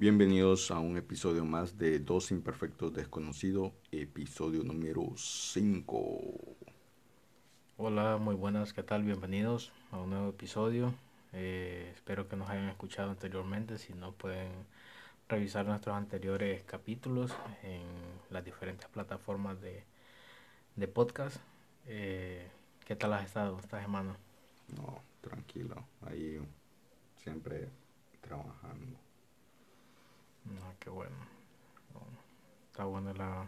Bienvenidos a un episodio más de Dos Imperfectos Desconocidos, episodio número 5. Hola, muy buenas, ¿qué tal? Bienvenidos a un nuevo episodio. Eh, espero que nos hayan escuchado anteriormente, si no pueden revisar nuestros anteriores capítulos en las diferentes plataformas de, de podcast. Eh, ¿Qué tal has estado esta semana? No, tranquilo, ahí siempre trabajando. No, qué bueno. Bueno, Está bueno la,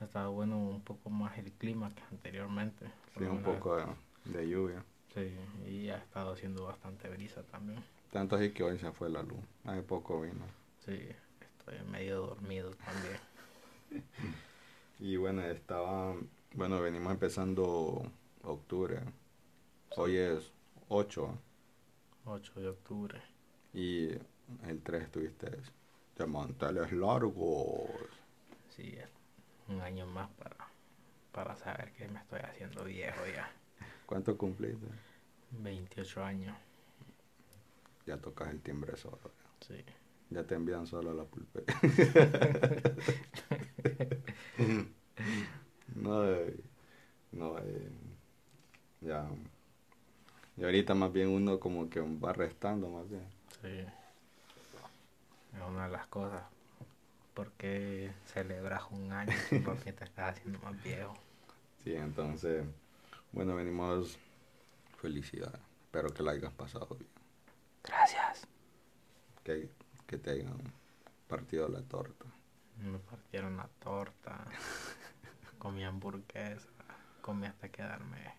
ha estado bueno un poco más el clima que anteriormente. Sí, un poco de, de lluvia. Sí, y ha estado haciendo bastante brisa también. Tanto así que hoy se fue la luz. Hace poco vino. Sí, estoy medio dormido también. Y bueno, estaba, bueno, venimos empezando octubre. Hoy es 8 8 de octubre. y el 3 estuviste de manteles largos. Sí, un año más para, para saber que me estoy haciendo viejo ya. ¿Cuánto cumpliste? 28 años. Ya tocas el timbre solo. Sí. Ya te envían solo la pulpe. no, eh, no, eh, ya. Y ahorita más bien uno como que va restando más bien. Sí. Es una de las cosas. ¿Por qué celebras un año porque te estás haciendo más viejo? Sí, entonces, bueno, venimos felicidad. Espero que la hayas pasado bien. Gracias. Que, que te hayan partido la torta. Me partieron la torta. comí hamburguesa. Comí hasta quedarme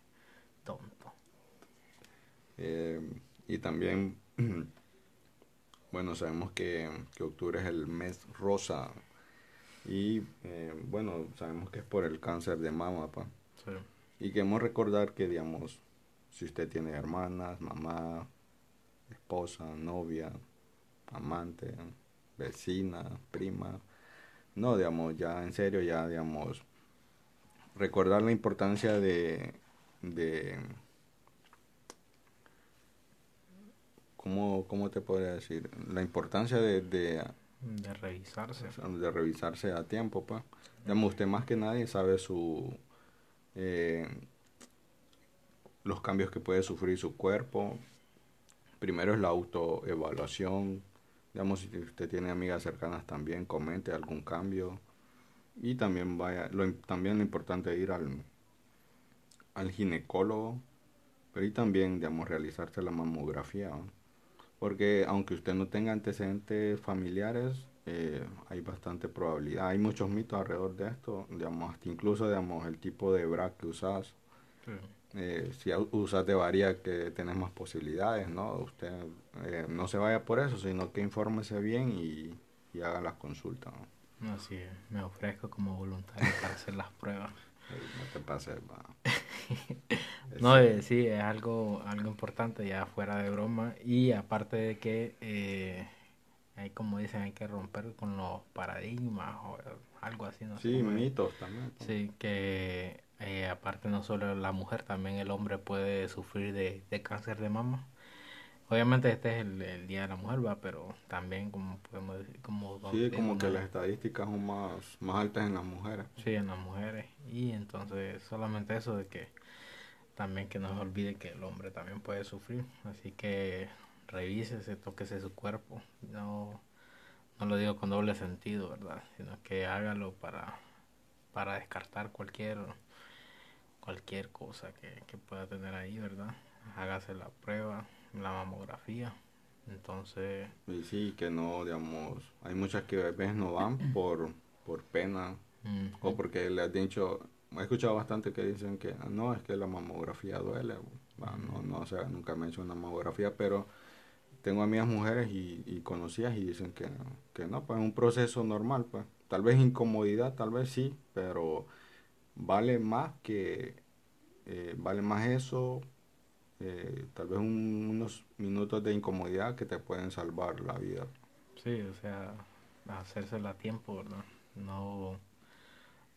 tonto. Eh, y también, bueno, sabemos que, que octubre es el mes rosa. Y eh, bueno, sabemos que es por el cáncer de mama, pa. Sí. Y queremos recordar que, digamos, si usted tiene hermanas, mamá, esposa, novia, amante, vecina, prima, no, digamos, ya en serio, ya, digamos, recordar la importancia de, de ¿cómo, cómo te podría decir? La importancia de, de, De revisarse. de revisarse a tiempo, pues. Digamos, usted más que nadie sabe su... eh, los cambios que puede sufrir su cuerpo. Primero es la autoevaluación. Digamos, si usted tiene amigas cercanas también, comente algún cambio. Y también vaya, lo, también lo importante es ir al, al ginecólogo. Pero y también, digamos, realizarse la mamografía. ¿no? Porque aunque usted no tenga antecedentes familiares, eh, hay bastante probabilidad. Hay muchos mitos alrededor de esto. Digamos, hasta incluso, digamos, el tipo de bra que usas. Sí. Eh, si usas de varía que tenés más posibilidades, ¿no? Usted eh, no se vaya por eso, sino que infórmese bien y, y haga las consultas, ¿no? Así es. Me ofrezco como voluntario para hacer las pruebas. No te pases, No, eh, sí, es algo, algo importante ya fuera de broma. Y aparte de que, eh, hay como dicen, hay que romper con los paradigmas o algo así, no sí, mitos también. Sí, que eh, aparte no solo la mujer, también el hombre puede sufrir de, de cáncer de mama. Obviamente este es el, el Día de la Mujer, va, pero también como podemos decir, como Sí, como que las estadísticas son más, más altas en las mujeres. Sí, en las mujeres. Y entonces solamente eso de que también que no se olvide que el hombre también puede sufrir. Así que revísese, tóquese su cuerpo. No, no lo digo con doble sentido, ¿verdad? Sino que hágalo para, para descartar cualquier cualquier cosa que, que pueda tener ahí, ¿verdad? Hágase la prueba, la mamografía. Entonces, Y sí, que no, digamos, hay muchas que a veces no van por, por pena o porque le has dicho, he escuchado bastante que dicen que "Ah, no, es que la mamografía duele. No, no, o sea, nunca me he hecho una mamografía, pero tengo amigas mujeres y, y conocidas y dicen que, que no, pues es un proceso normal, pues. Tal vez incomodidad, tal vez sí, pero vale más que, eh, vale más eso, eh, tal vez un- unos minutos de incomodidad que te pueden salvar la vida. Sí, o sea, hacérsela a tiempo, ¿verdad? No,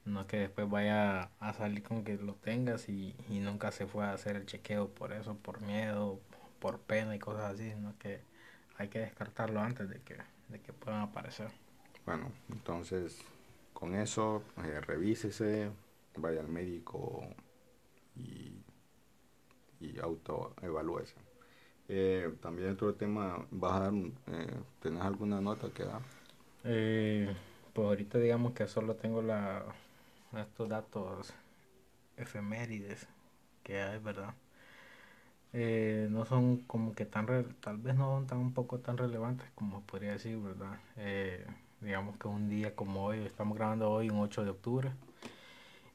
no que después vaya a salir con que lo tengas y, y nunca se fue a hacer el chequeo por eso, por miedo, por pena y cosas así, sino que hay que descartarlo antes de que, de que puedan aparecer. Bueno, entonces con eso eh, revísese, vaya al médico y, y autoevalúese. Eh, también otro tema, vas a dar, eh, ¿tenés alguna nota que dar? Eh, pues ahorita digamos que solo tengo la, estos datos efemérides que hay, ¿verdad? Eh, no son como que tan, tal vez no son tan un poco tan relevantes como podría decir, ¿verdad? Eh, digamos que un día como hoy, estamos grabando hoy un 8 de octubre,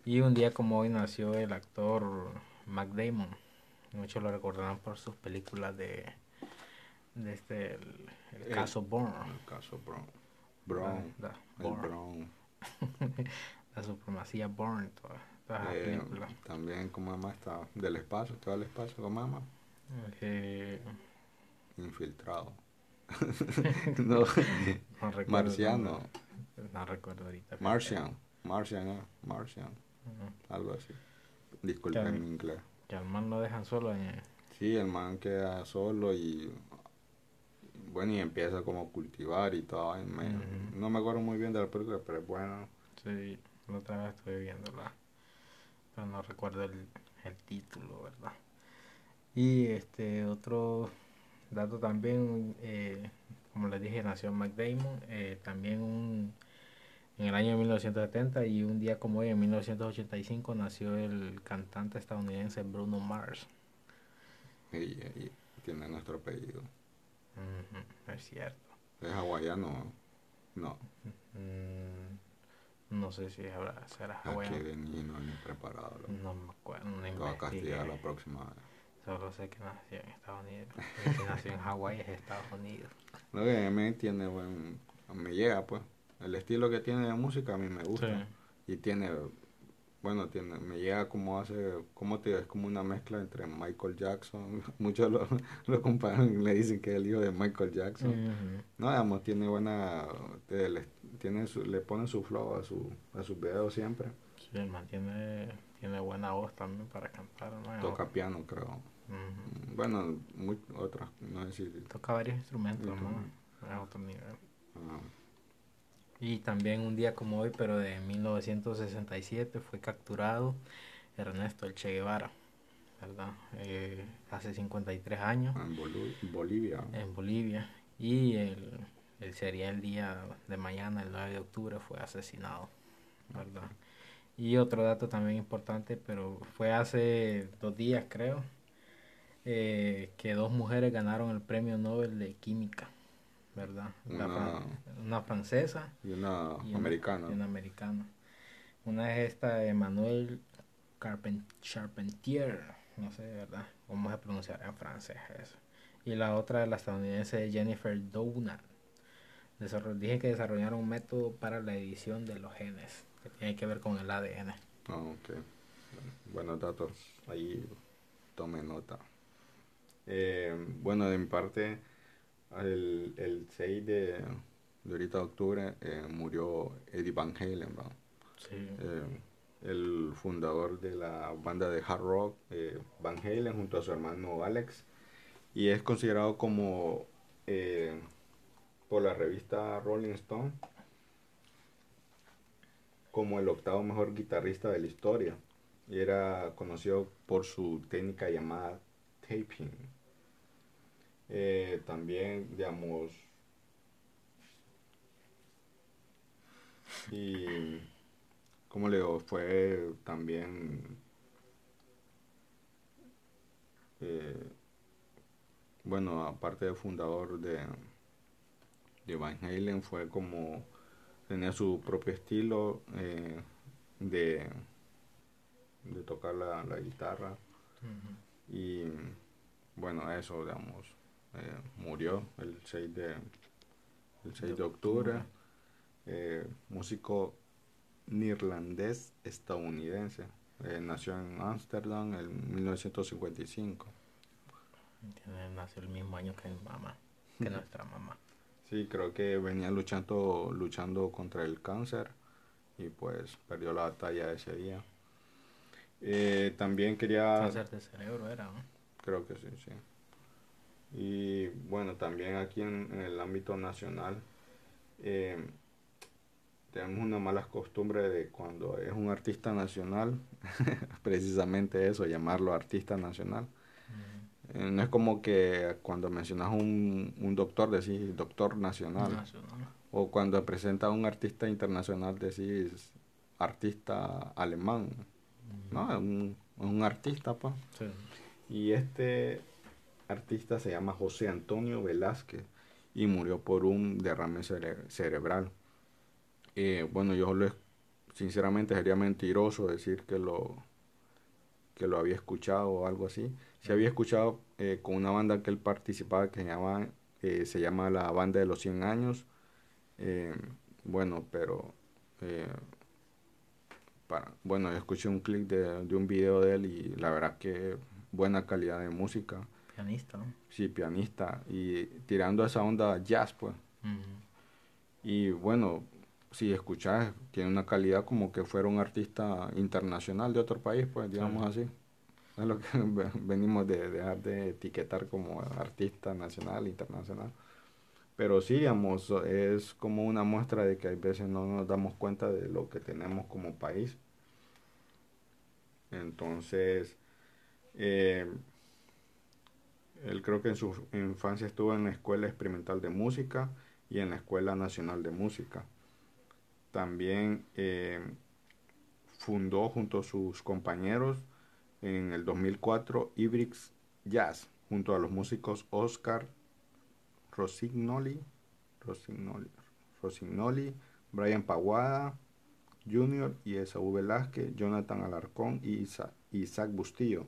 y un día como hoy nació el actor Mac Damon. Muchos lo recordarán por sus películas de, de este, el, caso Bourne. El caso Brown. Brown. Da- el Bourne. Brown. La supremacía Bourne, todas, todas las Eh, películas. también, como mamá está del espacio, va al espacio con mamá, Eh, infiltrado. no, no recuerdo el marciano, nombre. No recuerdo ahorita. Martian, Martian, ah, Martian, algo así. Disculpe Ya. mi inglés. Que al man lo dejan solo en, Sí, el man queda solo y bueno, y empieza como a cultivar y todo. y me- Ujú. No me acuerdo muy bien de la película, pero es bueno. Sí, la otra vez estuve viéndola, pero no recuerdo el, el título, ¿verdad? Y este otro dato también, eh, como les dije, nació Mac Damon, eh, también un, en el año 1970 y un día como hoy, en 1985, nació el cantante estadounidense Bruno Mars. Y, y tiene nuestro apellido. Es cierto. Es hawaiano. No, Mm, no sé si habrá, será aquí hawaiano. vení no ni preparado. loco. No me acuerdo, no Te a castigar la próxima vez. Solo sé que nació en Estados Unidos. Si nació en Hawái es Estados Unidos. Lo que me tiene buen. Me llega, pues. El estilo que tiene de música a mí me gusta. Y tiene. Bueno, tiene, me llega como hace, como te digo, es como una mezcla entre Michael Jackson. Muchos lo, lo comparan y le dicen que es el hijo de Michael Jackson. No, digamos, tiene buena, le, tiene su- le pone su flow a su, a sus videos siempre. Sí, el man tiene, tiene buena voz también para cantar. ¿no? Toca piano, creo. Bueno, muy, otras, no sé si... Toca varios instrumentos. ¿no? A otro nivel. ah, Y también un día como hoy, pero de 1967, fue capturado Ernesto El Che Guevara, ¿verdad? Eh, hace 53 años. en Bolu- Bolivia. en Bolivia y el, el sería el día de mañana, el 9 de octubre, fue asesinado, ¿verdad? Y otro dato también importante, pero fue hace dos días creo, eh, que dos mujeres ganaron el premio Nobel de Química, ¿verdad? Una- fran- una francesa Y una y una, americana. y una americana. Una es esta Emmanuel Carpen- Charpentier, no sé, ¿verdad? ¿Cómo se pronunciará en francés eso? Y la otra es la estadounidense Jennifer Doudna. Dije que desarrollaron un método para la edición de los genes, que tiene que ver con el ADN. Ah, ok. Buenos datos. Ahí tome nota. Eh, bueno, de mi parte, el, el 6 de, de ahorita de octubre eh, murió Eddie Van Halen. Eh, el fundador de la banda de hard rock eh, Van Halen junto a su hermano Alex. Y es considerado como por la revista Rolling Stone como el octavo mejor guitarrista de la historia. Y era conocido por su técnica llamada taping Eh, también digamos y como le digo, fue también eh, bueno, aparte de fundador de, de Van Halen, fue como tenía su propio estilo eh, de, de tocar la, la guitarra. Y bueno, eso, digamos, eh, murió el 6 de, el 6 de octubre, eh, músico neerlandés estadounidense. Eh, nació en Ámsterdam en 1955. Tiene- Nació el mismo año que mi mamá, que nuestra mamá. Sí, creo que venía luchando, luchando contra el cáncer y pues perdió la batalla ese día. Eh, también quería... Cáncer de cerebro era, ¿no? Creo que sí, sí. Y bueno, también aquí en, el ámbito nacional eh, tenemos una mala costumbre de cuando es un artista nacional, precisamente eso, llamarlo artista nacional. Eh, no es como que cuando mencionas un, un doctor decís doctor nacional. O cuando presenta a un artista internacional decís artista alemán. No, es un, un artista, pues. Y este artista se llama José Antonio Velázquez y murió por un derrame cerebral. Eh, bueno, yo lo, sinceramente sería mentiroso decir que lo, que lo había escuchado o algo así. Si había escuchado eh, con una banda que él participaba que se llama, eh, se la Banda de los 100 Años. bueno, pero para, bueno, escuché un clip de, un video de él y la verdad que buena calidad de música. Pianista, ¿no? Sí, pianista. Y tirando esa onda jazz, pues. Y bueno, si escuchas, tiene una calidad como que fuera un artista internacional de otro país, pues digamos así. Es lo que venimos de dejar de etiquetar como artista nacional, internacional. Pero sí, digamos, es como una muestra de que hay veces no nos damos cuenta de lo que tenemos como país. Entonces, eh, él creo que en su infancia estuvo en la Escuela Experimental de Música y en la Escuela Nacional de Música. También eh, fundó junto a sus compañeros en el 2004 Ibrix Jazz, junto a los músicos Oscar Rosignoli, Rosignoli, Brian Paguada Jr. y Esaú Velázquez, Jonathan Alarcón y Isaac Bustillo.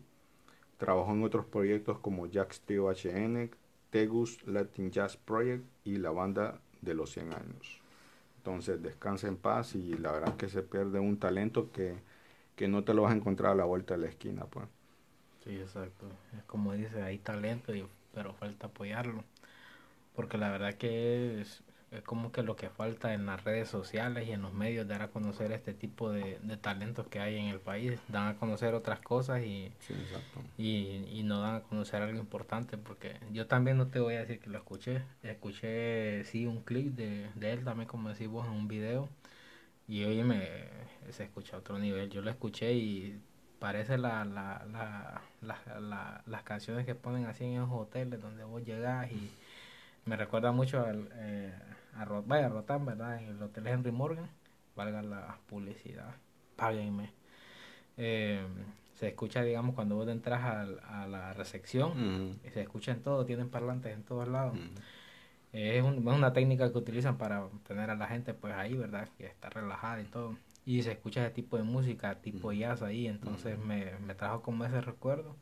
Trabajó en otros proyectos como Jack's Trio HN, Tegus Latin Jazz Project y la banda de los 100 años. Entonces descansa en paz y la verdad que se pierde un talento que, que no te lo vas a encontrar a la vuelta de la esquina. pues. Sí, exacto. Es como dice, hay talento, pero falta apoyarlo. Porque la verdad que es, es como que lo que falta en las redes sociales y en los medios dar a conocer este tipo de, talentos que hay en el país, dan a conocer otras cosas y, y, no dan a conocer algo importante, porque yo también no te voy a decir que lo escuché, escuché sí un clip de, de él también como decís vos en un video y oye me se escucha a otro nivel, yo lo escuché y parece la, la, la, las canciones que ponen así en los hoteles donde vos llegás y me recuerda mucho al, eh, a, vaya, a Rotan, ¿verdad? En el Hotel Henry Morgan, valga la publicidad, páguenme. Eh, se escucha, digamos, cuando vos entras a, a la recepción, se escucha en todo, tienen parlantes en todos lados. es, una técnica que utilizan para tener a la gente pues ahí, ¿verdad? Que está relajada y todo. Y se escucha ese tipo de música, tipo jazz ahí, entonces me, me trajo como ese recuerdo.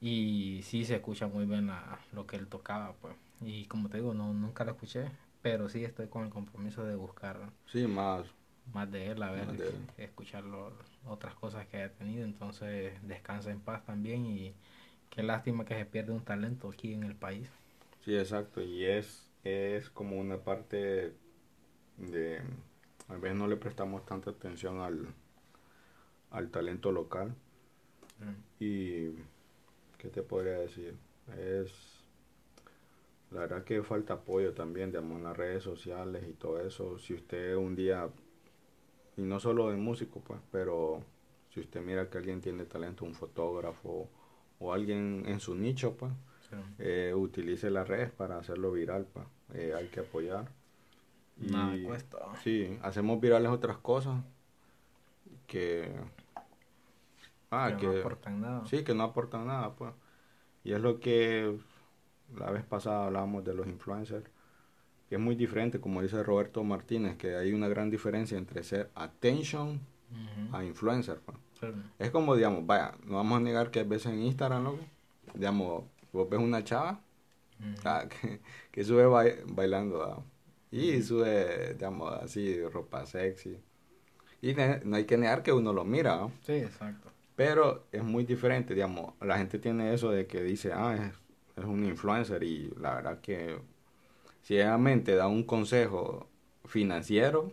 Y sí se escucha muy bien lo que él tocaba, pues. Y como te digo, no nunca lo escuché, pero sí estoy con el compromiso de buscar sí, más, más de él, a ver, escuchar otras cosas que haya tenido. Entonces, descansa en paz también y qué lástima que se pierde un talento aquí en el país. Sí, exacto, y es, es como una parte de, a veces no le prestamos tanta atención al, al talento local. Mm. Y, ¿qué te podría decir? Es la verdad que falta apoyo también, digamos, en las redes sociales y todo eso. Si usted un día, y no solo de músico, pues, pero si usted mira que alguien tiene talento, un fotógrafo o alguien en su nicho, pues, eh, utilice las redes para hacerlo viral, pues, eh, hay que apoyar. Y, cuesta. Sí, hacemos virales otras cosas que... Ah, que, no aportan nada. Sí, que no aportan nada, pues. Y es lo que la vez pasada hablábamos de los influencers, que es muy diferente, como dice Roberto Martínez, que hay una gran diferencia entre ser attention a influencer. Pues. Es como, digamos, vaya, no vamos a negar que a veces en Instagram, ¿no? digamos, vos ves una chava ah, que, sube bailando ah, y sube, digamos, así, ropa sexy. Y no hay que negar que uno lo mira. Sí, exacto. Pero es muy diferente, digamos, la gente tiene eso de que dice, ah, es es un influencer y la verdad que si realmente da un consejo financiero,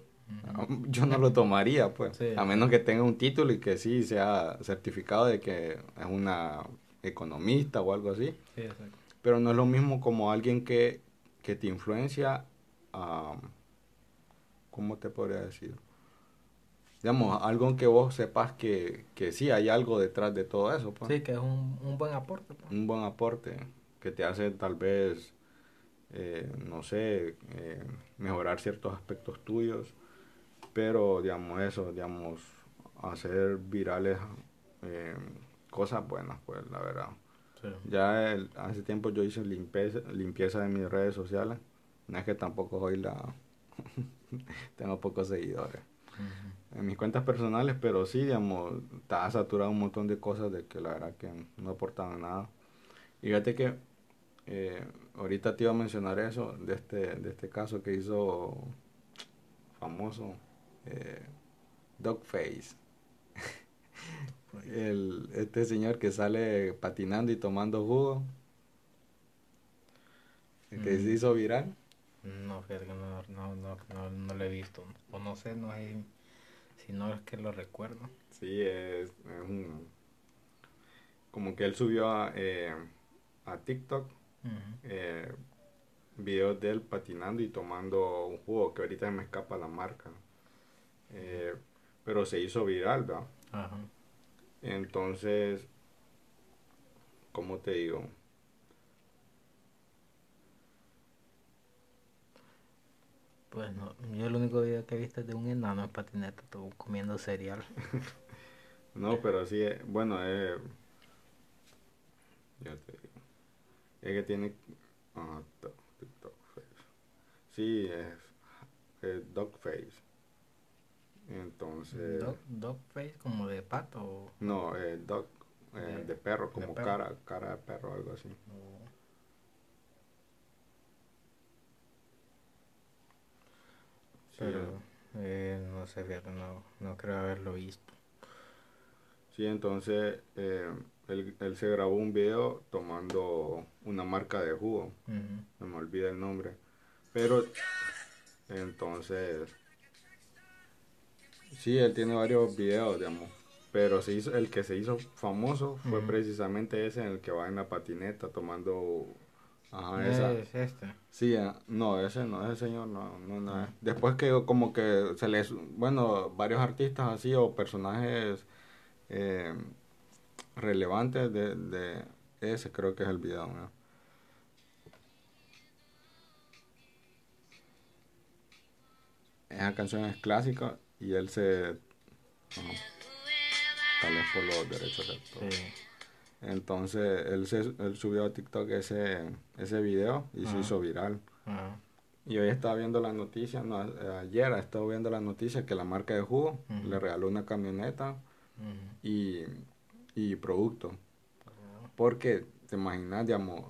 yo no lo tomaría, pues, a menos que tenga un título y que sí sea certificado de que es una economista o algo así. pero no es lo mismo como alguien que, que te influencia a, ¿cómo te podría decir? Digamos, algo que vos sepas que, que sí hay algo detrás de todo eso. Pues. Sí, que es un, un buen aporte. Pues. Un buen aporte que te hace tal vez, eh, no sé, eh, mejorar ciertos aspectos tuyos, pero digamos eso, digamos, hacer virales eh, cosas buenas, pues la verdad. Ya hace tiempo yo hice limpieza, limpieza de mis redes sociales. No es que tampoco hoy la tengo pocos seguidores. En mis cuentas personales, pero sí, digamos, estaba saturado un montón de cosas de que la verdad que no aportaban nada. Y fíjate que eh, ahorita te iba a mencionar eso, de este, de este caso que hizo famoso eh, Dogface. El, este señor que sale patinando y tomando jugo. El que se mm. hizo viral. No, no, no, no, no, no lo he visto. O no sé, no hay, si no es que lo recuerdo. Sí, es, un... Como que él subió a, eh, a TikTok eh, videos de él patinando y tomando un jugo, que ahorita me escapa la marca. Eh, pero se hizo viral, ¿verdad? Entonces, ¿cómo te digo? Pues no, yo el único video que he visto es de un enano en patineta, todo comiendo cereal. no, pero sí, eh, bueno, eh, te. Es que tiene... Ah, TikTok Face. Sí, es, es Dogface. Entonces. Dog, face como de pato. No, eh, dog eh, de, perro, como cara cara de perro, algo así. Pero eh, no sé, no, no creo haberlo visto. Sí, entonces eh, él, él, se grabó un video tomando una marca de jugo. No me olvida el nombre. Pero entonces Sí, él tiene varios videos, digamos. Pero se hizo, el que se hizo famoso fue precisamente ese en el que va en la patineta tomando... Ajá, esa. Es este. Sí, ah, no, ese no, ese señor no, no, no Después que como que se les... Bueno, varios artistas así o personajes eh, relevantes de, de ese creo que es el video, ¿no? Esa canción es clásica y él se... tal vez por los derechos de Entonces él, se, él subió a TikTok ese, ese video y se hizo viral. Y hoy estaba viendo la noticia, no, ayer estaba viendo la noticia que la marca de jugo le regaló una camioneta y, y producto. Porque, te imaginas, digamos,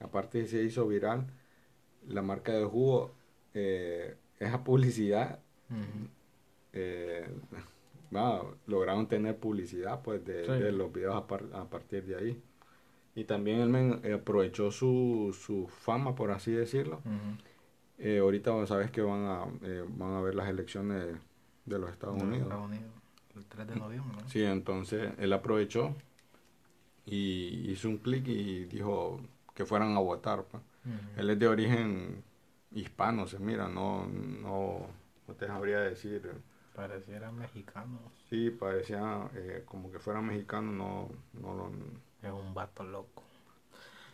aparte de se hizo viral, la marca de jugo eh, esa publicidad, eh, lograron tener publicidad pues de, los videos a, partir de ahí. Y también él eh, aprovechó su, su fama, por así decirlo. Eh, ahorita sabes que van a, van a ver las elecciones de los Estados Unidos. El 3 de noviembre. Sí, entonces él aprovechó y hizo un clic y dijo que fueran a votar. Pues. Él es de origen hispano se mira, no, no, no te sabría decir. Pareciera mexicano. Sí, parecía eh, como que fuera mexicano, no, no lo... Es un vato loco.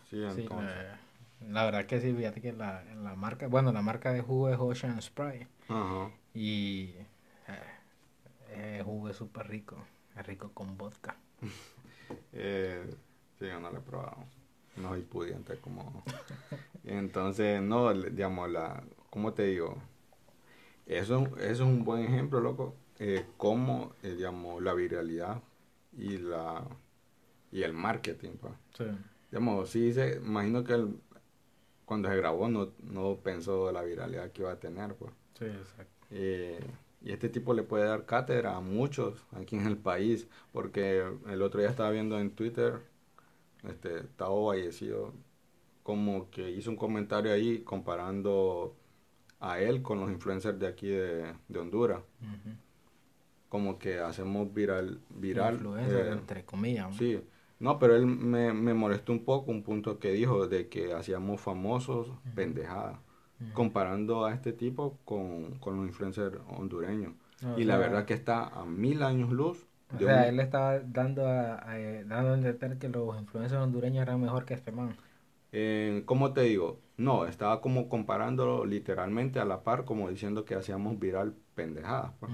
Sí, entonces. la verdad que sí, fíjate que la, la marca, bueno, la marca de jugo es Ocean Spray. Ajá. Y eh, el jugo es súper rico, es rico con vodka. eh, sí, yo no lo he probado no soy pudiente como... Entonces, no, digamos, la, ¿cómo te digo? Eso, eso es un buen ejemplo, loco, eh, cómo, eh, digamos, la viralidad y la y el marketing, pues. Sí. Digamos, sí, se, imagino que él, cuando se grabó no, no pensó la viralidad que iba a tener, pues. Sí, exacto. Eh, y este tipo le puede dar cátedra a muchos aquí en el país, porque el otro día estaba viendo en Twitter este, Tao Vallecido, como que hizo un comentario ahí comparando a él con los influencers de aquí de, Honduras. Como que hacemos viral, viral. Eh, entre comillas. Sí, No, pero él me, me molestó un poco un punto que dijo de que hacíamos famosos pendejadas, comparando a este tipo con, con los influencers hondureños. O y la verdad que está a mil años luz. O sea, un- él estaba dando a, a- eh, dando a entender que los influencers hondureños eran mejor que este man. Eh, ¿Cómo te digo? No, estaba como comparándolo literalmente a la par, como diciendo que hacíamos viral pendejadas. pues.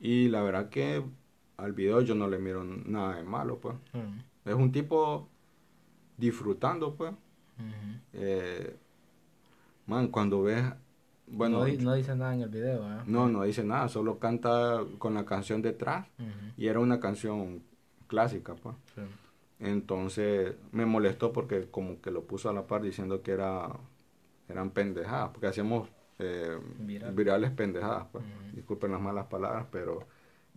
Y la verdad que al video yo no le miro nada de malo, pues. Es un tipo disfrutando, pues. Eh, man, cuando ves... Bueno, no, no dice nada en el video, ¿eh? no, no dice nada, solo canta con la canción detrás. Y era una canción clásica, pues. Sí. Entonces me molestó porque como que lo puso a la par diciendo que era eran pendejadas, porque hacíamos eh, Viral. virales pendejadas. Pues. Disculpen las malas palabras, pero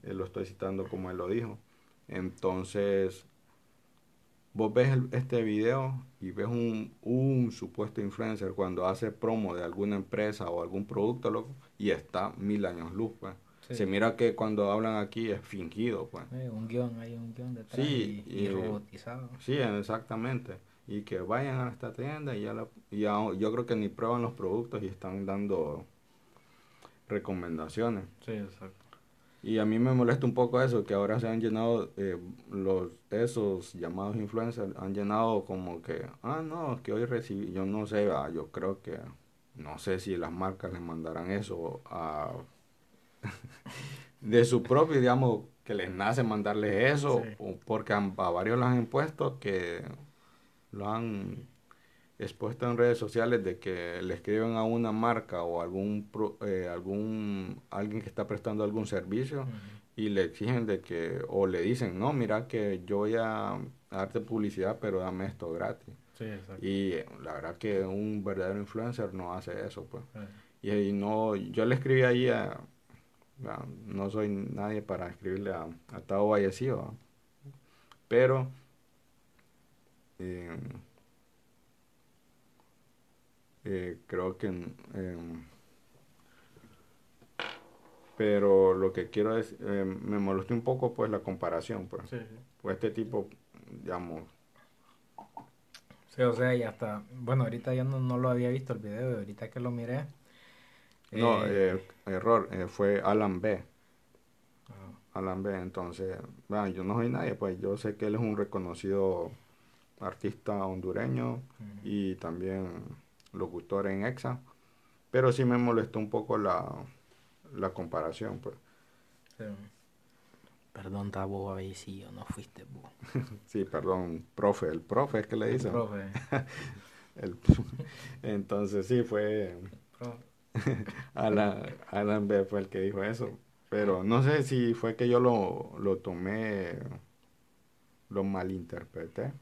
eh, lo estoy citando como él lo dijo. Entonces, vos ves el- este video y ves un, un supuesto influencer cuando hace promo de alguna empresa o algún producto, loco, y está mil años luz, pues. Sí. Se mira que cuando hablan aquí es fingido, pues. Eh, un guion, hay un guion detrás Sí, y, y y- robotizado. Sí, exactamente. Y que vayan a esta tienda y ya, la, ya yo creo que ni prueban los productos y están dando recomendaciones. Sí, exacto. Y a mí me molesta un poco eso, que ahora se han llenado, eh, los esos llamados influencers, han llenado como que, ah, no, que hoy recibí, yo no sé, ah, yo creo que, no sé si las marcas les mandarán eso a, de su propio, digamos, que les nace mandarles eso, Sí. o porque han- a varios les han impuesto que lo han expuesto en redes sociales de que le escriben a una marca o algún pro- eh, algún alguien que está prestando algún servicio y le exigen de que o le dicen no mira que yo voy a darte publicidad pero dame esto gratis Sí, y la verdad que un verdadero influencer no hace eso pues. Y, y no yo le escribí ahí a, a- no soy nadie para escribirle a, a Tao Vallecillo ¿va? pero eh, eh, creo que eh, pero lo que quiero es eh, me molestó un poco pues la comparación pues Sí, sí. pues este tipo digamos Sí, o sea, y hasta, bueno, ahorita yo no, no lo había visto el video y ahorita que lo miré. no eh, eh, error eh, fue Alan B ah, Alan B. Entonces, bueno, yo no soy nadie, pues yo sé que él es un reconocido artista hondureño y también locutor en EXA, pero sí me molestó un poco la, la comparación, pues. Sí. Perdón, Tabo, a ver si yo no fuiste vos. Sí, perdón, profe, el profe es que le dicen. Profe, El- entonces sí, fue. Alan, Alan B fue el que dijo eso, pero no sé si fue que yo lo, lo tomé, lo malinterpreté.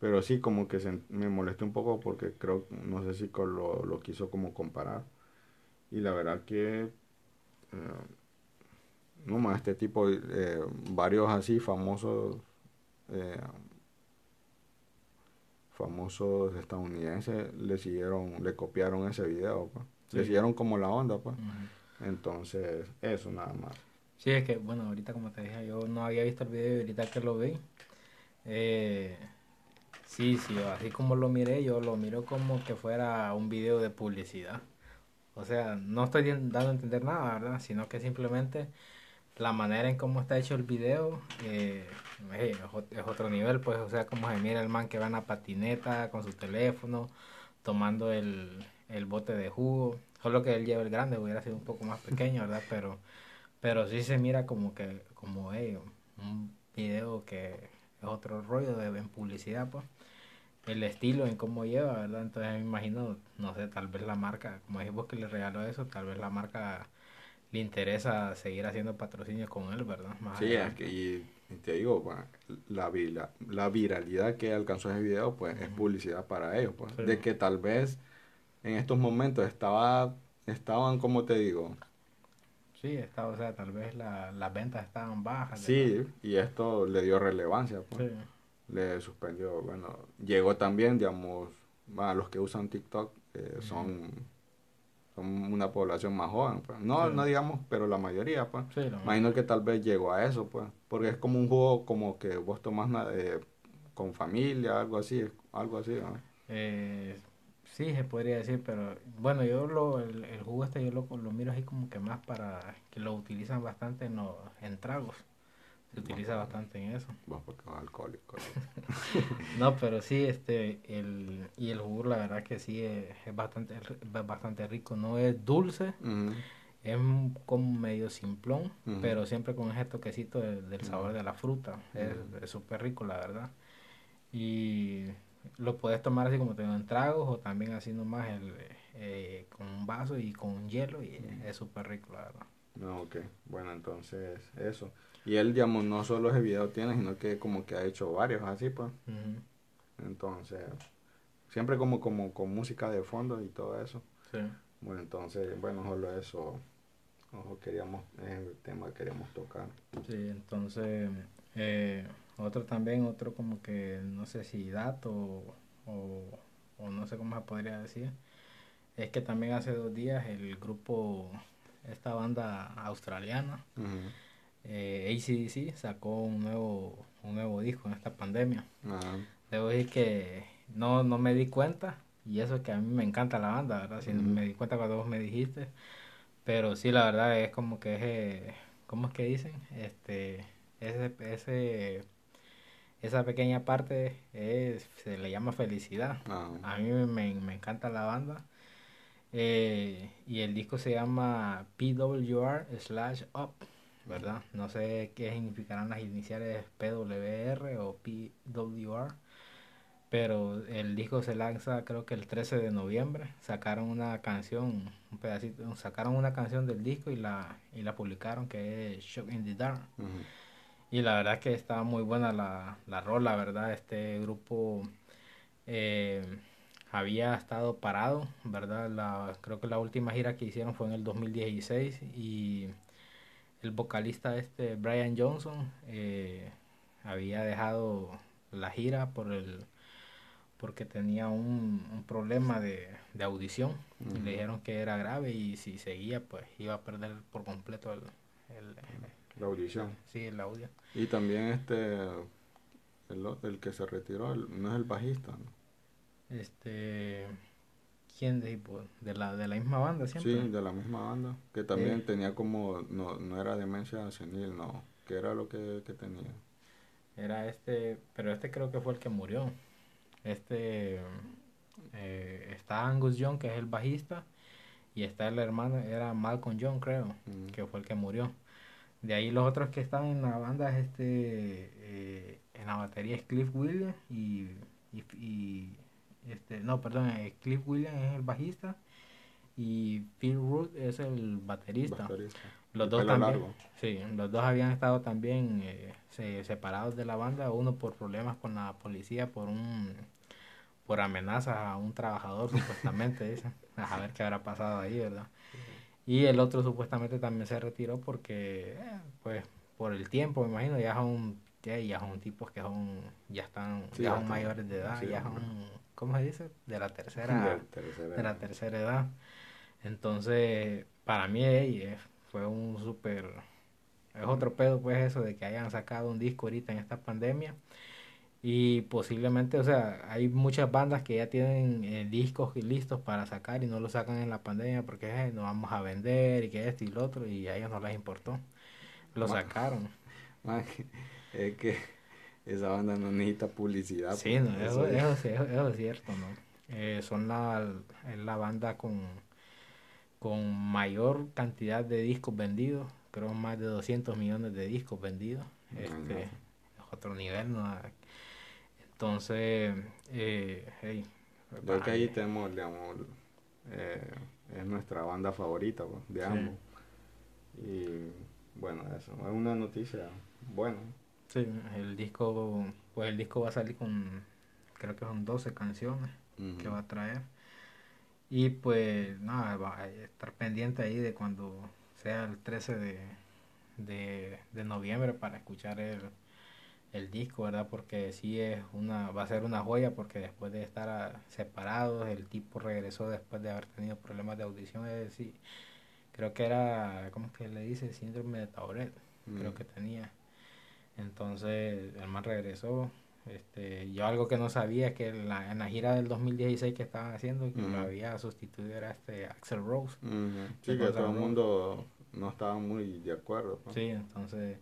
Pero sí, como que se- me molesté un poco porque creo, no sé si con lo, lo quiso como comparar. Y la verdad que, eh, no más, este tipo, eh, varios así famosos, eh, famosos estadounidenses le siguieron, le copiaron ese video, pues. Le Sí. siguieron como la onda, pues. Entonces, eso nada más. Sí, es que, bueno, ahorita como te dije, yo no había visto el video y ahorita que lo vi, eh, sí, sí, así como lo miré, yo lo miro como que fuera un video de publicidad. O sea, no estoy dando a entender nada, ¿verdad? Sino que simplemente la manera en cómo está hecho el video eh, eh, es ot- es otro nivel, pues, o sea, como se mira el man que va en la patineta con su teléfono, tomando el, el bote de jugo. Solo que él lleva el grande, hubiera sido un poco más pequeño, ¿verdad? Pero, pero sí se mira como que, como hey, un video que es otro rollo de publicidad, pues. El estilo en cómo lleva, ¿verdad? Entonces me imagino, no sé, tal vez la marca, como dijimos que le regaló eso, tal vez la marca le interesa seguir haciendo patrocinio con él, ¿verdad? Más Sí, es que, y, te digo, la, vira- la viralidad que alcanzó ese video, pues, es publicidad para ellos, pues. Sí. De que tal vez en estos momentos estaba, estaban, como te digo, Sí, está, o sea, tal vez la, las ventas estaban bajas. sí, y esto le dio relevancia, pues. Sí. Le suspendió, bueno, llegó también, digamos, a los que usan TikTok, eh, son son una población más joven, pues. No, Sí. no digamos, pero la mayoría, pues. Sí, Imagino que tal vez llegó a eso, pues. Porque es como un juego como que vos tomás eh, con familia, algo así, algo así, ¿no? Eh, sí, se podría decir, pero bueno, yo lo, el, el jugo este yo lo, lo miro así como que más para que lo utilizan bastante en, los, en tragos. Se utiliza bastante en eso. Vos porque alcohólico. No, pero sí, este, el, y el jugo la verdad que sí es, es bastante, es bastante rico. No es dulce, es como medio simplón, pero siempre con ese toquecito de- del sabor de la fruta. Es súper rico, la verdad. Y lo puedes tomar así como te en tragos o también así nomás el, eh, con un vaso y con un hielo y es súper rico, la verdad. No, ok. Bueno, entonces, eso. Y él, digamos, no solo ese video tiene, sino que como que ha hecho varios así, pues. Entonces, siempre como, como con música de fondo y todo eso. Sí. Bueno, entonces, bueno, solo eso. Ojo, queríamos, es el tema que queríamos tocar. Sí, entonces, eh, otro también, otro como que no sé si dato o, o no sé cómo se podría decir, es que también hace dos días el grupo, esta banda australiana. Eh, ACDC, sacó un nuevo, un nuevo disco en esta pandemia. Ajá. Debo decir que no, no me di cuenta, y eso que a mí me encanta la banda, ¿verdad? Ujú. me di cuenta cuando vos me dijiste, pero sí, la verdad es como que ese, ¿cómo es que dicen? Este, ese, ese, esa pequeña parte es, se le llama felicidad. Ajá. A mí me, me encanta la banda. Eh, y el disco se llama PWR slash up, ¿verdad? No sé qué significarán las iniciales PWR o PWR. Pero el disco se lanza creo que el 13 de noviembre. Sacaron una canción, un pedacito, sacaron una canción del disco y la, y la publicaron que es Shock in the Dark. Y la verdad que está muy buena la, la rola, ¿verdad? Este grupo eh, había estado parado, ¿verdad? La, creo que la última gira que hicieron fue en el 2016 y el vocalista este, Brian Johnson, eh, había dejado la gira por el porque tenía un, un problema de, de audición y le dijeron que era grave y si seguía pues iba a perder por completo el, el, La audición. sí, el audio. Y también este, el, el que se retiró, el- no es el bajista, ¿no? Este, ¿quién de, pues, de la de la misma banda siempre? Sí, de la misma banda, que también Eh. tenía como, no, no era demencia senil, no, que era lo que, que tenía. Era este, pero este creo que fue el que murió. Este eh, está Angus Young que es el bajista y está el hermano era Malcolm Young creo Mm. que fue el que murió. De ahí los otros que están en la banda es este eh, en la batería es Cliff Williams y, y, y, este no perdón eh, Cliff Williams es el bajista y Phil Root es el baterista. Baterista. Los El dos también. largo. Sí, los dos habían estado también eh, se- separados de la banda, uno por problemas con la policía, por un por amenazas a un trabajador supuestamente, dicen. A ver qué habrá pasado ahí, ¿verdad? Y el otro supuestamente también se retiró porque, eh, pues, por el tiempo, me imagino, ya son, ya, ya son tipos que son, ya están, Sí, ya son mayores de edad, Sí, ya son, ¿cómo se dice? De la tercera, de la edad. tercera edad. Entonces, para mí ey, eh, fue un súper... Es otro pedo, pues, eso de que hayan sacado un disco ahorita en esta pandemia. Y posiblemente, o sea, hay muchas bandas que ya tienen eh, discos listos para sacar y no lo sacan en la pandemia porque eh, no vamos a vender y que esto y lo otro y a ellos no les importó. Lo Ma- sacaron. Man, es que esa banda no necesita publicidad. Sí, pues, no, eso, eso, eso- eso es cierto, ¿no? Eh, son la, es la banda con, con mayor cantidad de discos vendidos, creo más de 200 millones de discos vendidos. Este, es otro nivel, ¿no? Entonces, eh, hey, Yo que ahí tenemos, digamos, eh, es nuestra banda favorita pues, de Sí. ambos. Y bueno, eso es una noticia buena. Sí, el disco, pues el disco va a salir con, creo que son 12 canciones que va a traer. Y pues nada, va a estar pendiente ahí de cuando sea el 13 de, de, de noviembre para escuchar el, el disco, ¿verdad? Porque sí es una, va a ser una joya porque después de estar separados, el tipo regresó después de haber tenido problemas de audición, es decir, creo que era, ¿cómo que le dice? Síndrome de Tauret, creo Mm. que tenía. Entonces, el man regresó. Este, yo algo que no sabía es que en la, en la gira del 2016 que estaban haciendo, que lo había sustituido era este Axel Rose. Sí, Sí, que todo el mundo no estaba muy de acuerdo. pues. Sí, entonces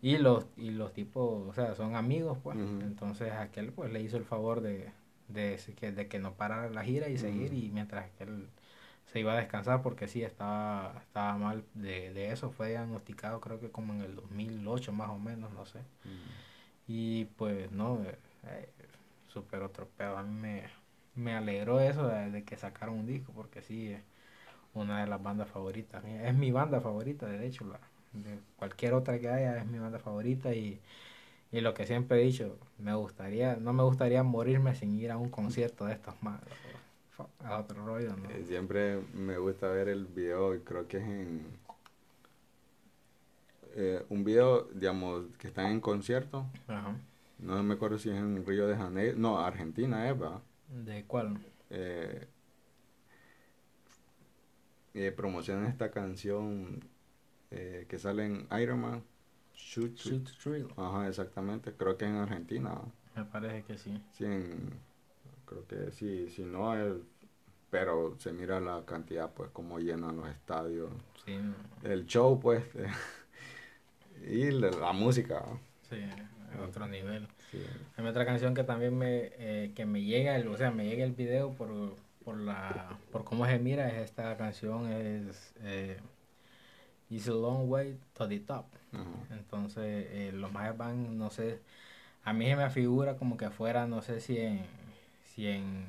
y los y los tipos, o sea, son amigos, pues. Entonces aquel pues le hizo el favor de de que de que no parara la gira y seguir y mientras que él se iba a descansar porque sí estaba estaba mal de, de eso, fue diagnosticado creo que como en el 2008 más o menos, no sé. Mm. Y pues no, eh, eh, súper otro pedo. A mí me, me alegró eso de, de que sacaron un disco, porque sí, es una de las bandas favoritas. Es mi banda favorita, de hecho, la, de cualquier otra que haya es mi banda favorita y, y lo que siempre he dicho, me gustaría, no me gustaría morirme sin ir a un concierto de estos más. A otro rollo, ¿no? Eh, Siempre me gusta ver el video, y creo que es en eh, un video, digamos, que están en concierto. Ajá. No me acuerdo si es en Río de Janeiro, no, Argentina es. ¿De cuál? Eh, eh, promocionan esta canción eh, que sale en Iron Man. Shoot, Shoot Thrill. Ajá, exactamente. Creo que en Argentina. Me parece que sí. Sí, en- creo que sí, si no, el- pero se mira la cantidad, pues, como llenan los estadios. Sí, El show, pues, y la, la música. ¿va? sí, a otro nivel. Sí. Hay otra canción que también me, eh, que me llega, el, o sea, me llega el video por, por la, por cómo se mira, es esta canción es eh, It's a Long Way to the Top. Entonces, eh, los más van, no sé, a mí se me figura como que fuera, no sé si en, si en,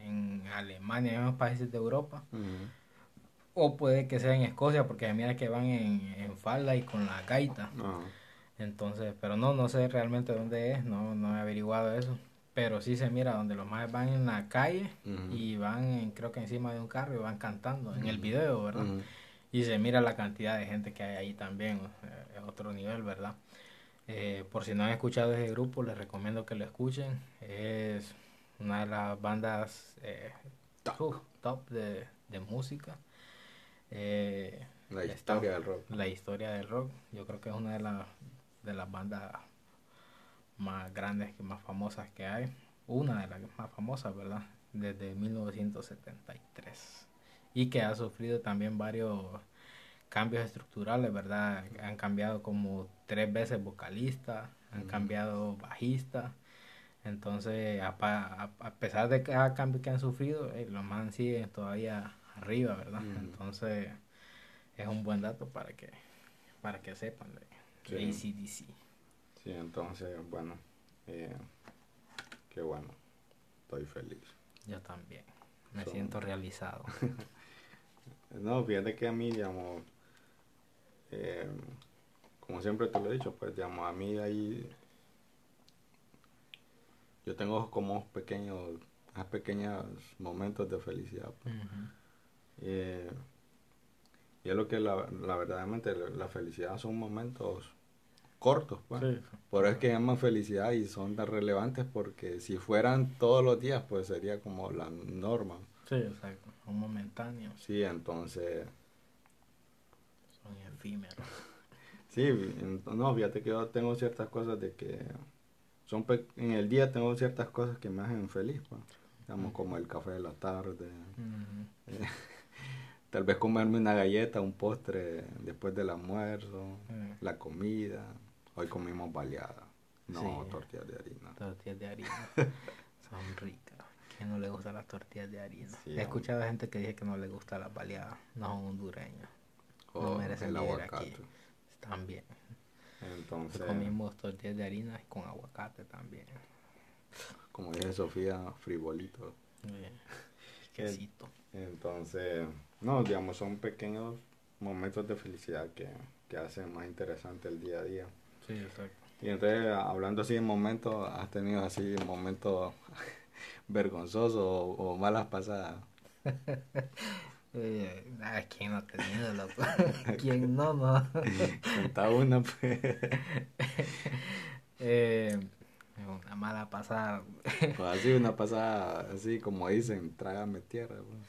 en Alemania, en los países de Europa, o puede que sea en Escocia, porque se mira que van en, en falda y con la gaita. Ajá. Entonces, pero no, no sé realmente dónde es, no, no he averiguado eso. Pero sí se mira donde los más van en la calle y van, en- creo que encima de un carro y van cantando en el video, ¿verdad? Y se mira la cantidad de gente que hay ahí también, es otro nivel, ¿verdad? Eh, por si no han escuchado ese grupo, les recomiendo que lo escuchen. Es una de las bandas eh, Top. uf, top de, de música. Eh, La está- historia del rock. la historia del rock. Yo creo que es una de las de las bandas más grandes y más famosas que hay. Una de las más famosas, ¿verdad? Desde 1973. Y que ha sufrido también varios cambios estructurales, ¿verdad? Han cambiado como tres veces vocalista, han cambiado bajista. Entonces, a, a- a pesar de cada cambio que han sufrido, eh, los man siguen todavía arriba, ¿verdad? Entonces, es un buen dato para que para que sepan de, de Sí. AC/DC. Sí, entonces, bueno, eh, qué bueno, estoy feliz. Yo también. Me Son- siento realizado. No, fíjate que a mí, digamos, eh, como siempre te lo he dicho, pues, digamos, a mí ahí, yo tengo como pequeños, pequeños momentos de felicidad. pues. Ujú. Eh, y es lo que la, la verdaderamente la felicidad son momentos cortos, pues. Sí. Por eso es que llaman felicidad y son tan relevantes porque si fueran todos los días, pues sería como la norma. Sí, exacto. Son momentáneos, Sí, entonces, son efímeros. sí, no, fíjate que yo tengo ciertas cosas de que son pe- en el día tengo ciertas cosas que me hacen feliz, pues. Digamos, como el café de la tarde, tal vez comerme una galleta, un postre después del almuerzo, Mm. la comida. Hoy comimos baleada, no Sí. tortillas de harina. Tortillas de harina. Son ricas. ¿Quién no le gustan las tortillas de harina? Sí, He escuchado gente que dice que no le gusta las baleadas. No son hondureños. No merecen el vivir aguacate. aquí. Están bien. Entonces, Comimos tortillas de harina con aguacate también. como dice Sofía, frivolito. Eh, quesito. Entonces, no, digamos, son pequeños momentos de felicidad que, que hacen más interesante el día a día. Sí, exacto. Y entonces, hablando así de momentos, ¿has tenido así momentos vergonzosos o, o malas pasadas? Eh, ah, ¿Quién no ha tenido, loco? ¿Quién no, no? Cuenta una, pues. Eh, una mala pasada. Pues así, una pasada, así como dicen, trágame tierra. Pues.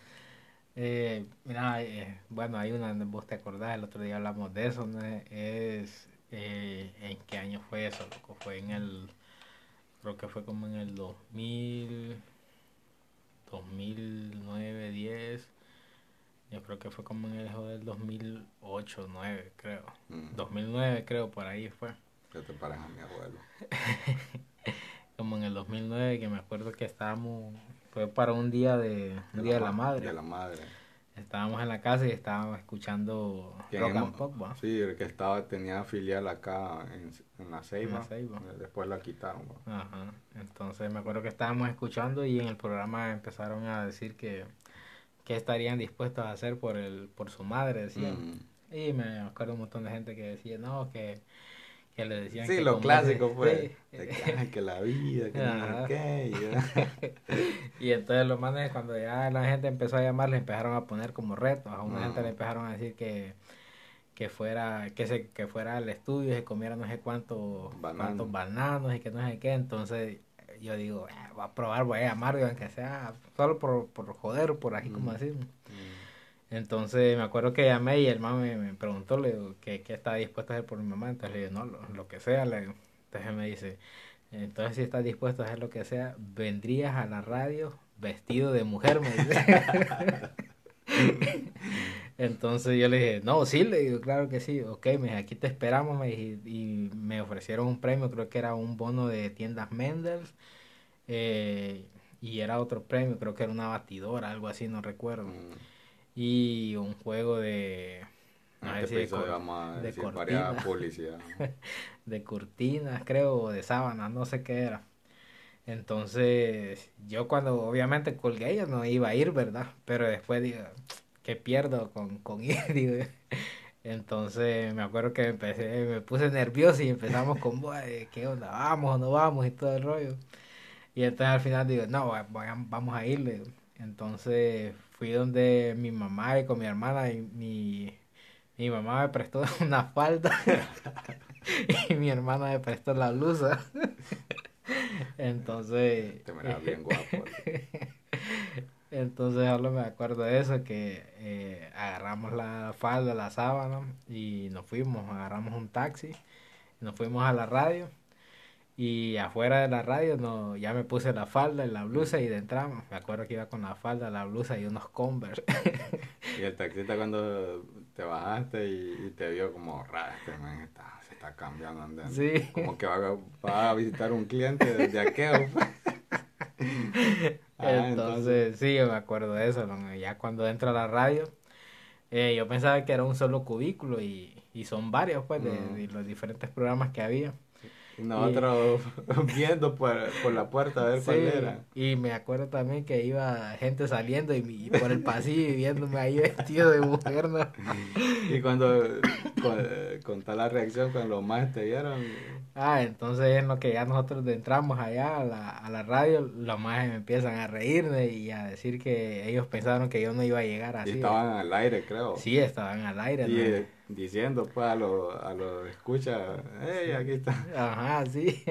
Eh, mira, eh, bueno, hay una, vos te acordás, el otro día hablamos de eso, ¿no? Es, eh, ¿en qué año fue eso? Loco? Fue en el, creo que fue como en el 2000, 2009, 10, yo creo que fue como en el del 2008, 9, creo. 2009 creo, por ahí fue. Que te pares a mi abuelo. como en el 2009, que me acuerdo que estábamos, fue para un día de, un día de la madre. De la madre. Estábamos en la casa y estábamos escuchando rock and pop, ¿va? Sí, el que estaba, tenía filial acá en, en la Ceiba. Después la quitaron, Ajá. Entonces me acuerdo que estábamos escuchando y en el programa empezaron a decir que, que estarían dispuestos a hacer por el, por su madre, decían. Y me acuerdo un montón de gente que decía, no, que que le decían sí, lo clásico fue pues, que, la vida, que no qué. Y, entonces los manes cuando ya la gente empezó a llamar le empezaron a poner como retos, a una gente le empezaron a decir que que fuera que se que fuera al estudio y se comiera no sé cuántos cuántos bananos y que no sé qué, entonces yo digo, eh, voy a probar, voy a llamar, aunque sea solo por, por joder, por así como así. Entonces me acuerdo que llamé y el mamá me, preguntó le digo, ¿qué, estaba dispuesto a hacer por mi mamá. Entonces le dije, no, lo, que sea. Le Entonces me dice, entonces si estás dispuesto a hacer lo que sea, vendrías a la radio vestido de mujer, me dice. Entonces yo le dije, no, sí, le digo, claro que sí. Ok, me dije, aquí te esperamos, me y me ofrecieron un premio, creo que era un bono de tiendas Mendels. Eh, y era otro premio, creo que era una batidora, algo así, no recuerdo. Mm y un juego de no este de, de, cortinas, de cortinas creo o de sábanas no sé qué era entonces yo cuando obviamente colgué yo no iba a ir verdad pero después digo qué pierdo con, con ir digo. entonces me acuerdo que empecé me puse nervioso y empezamos con qué onda vamos o no vamos y todo el rollo y entonces al final digo no vamos a irle entonces fui donde mi mamá y con mi hermana y mi, mi mamá me prestó una falda y mi hermana me prestó la blusa. Entonces... Te bien guapo. Entonces solo me acuerdo de eso, que eh, agarramos la falda, la sábana y nos fuimos, agarramos un taxi, nos fuimos a la radio y afuera de la radio no, ya me puse la falda y la blusa y de entramos. Me acuerdo que iba con la falda, la blusa y unos Converse. y el taxista cuando te bajaste y, te vio como raro, este man está, se está cambiando andando. Sí. Como que va, a visitar un cliente desde aquel. Ah, entonces, sí, yo me acuerdo de eso. Ya cuando entra a la radio, eh, yo pensaba que era un solo cubículo y, y son varios, pues, de, de los diferentes programas que había. Y nosotros viendo por, por, la puerta a ver cuál era. Y me acuerdo también que iba gente saliendo y, por el pasillo y viéndome ahí vestido de mujer, ¿no? Y cuando con, la reacción cuando los más te vieron. Ah, entonces en lo que ya nosotros entramos allá a la, a la radio, los más me empiezan a reírme y a decir que ellos pensaron que yo no iba a llegar así. Y estaban al aire, creo. Sí, estaban al aire. ¿no? Diciendo pues a los a lo escucha, hey, aquí está. Ajá, sí.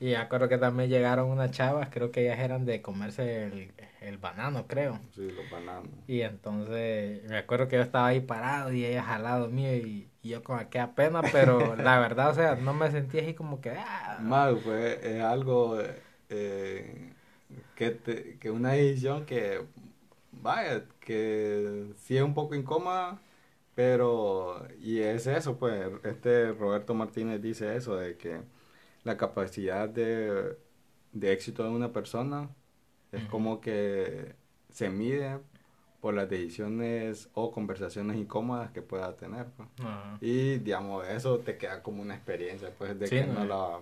Y me acuerdo que también llegaron unas chavas, creo que ellas eran de comerse el, el banano, creo. Sí, los bananos. Y entonces me acuerdo que yo estaba ahí parado y ellas al lado mío y, yo con aquella pena, pero la verdad, o sea, no me sentí así como que... Ah. Mal, pues es algo eh, que, te, que una decisión que, vaya, que sí es un poco incómoda pero, y es eso, pues, este Roberto Martínez dice eso, de que la capacidad de, de éxito de una persona es como que se mide por las decisiones o conversaciones incómodas que pueda tener. Pues. Y, digamos, eso te queda como una experiencia, pues, de que no, la...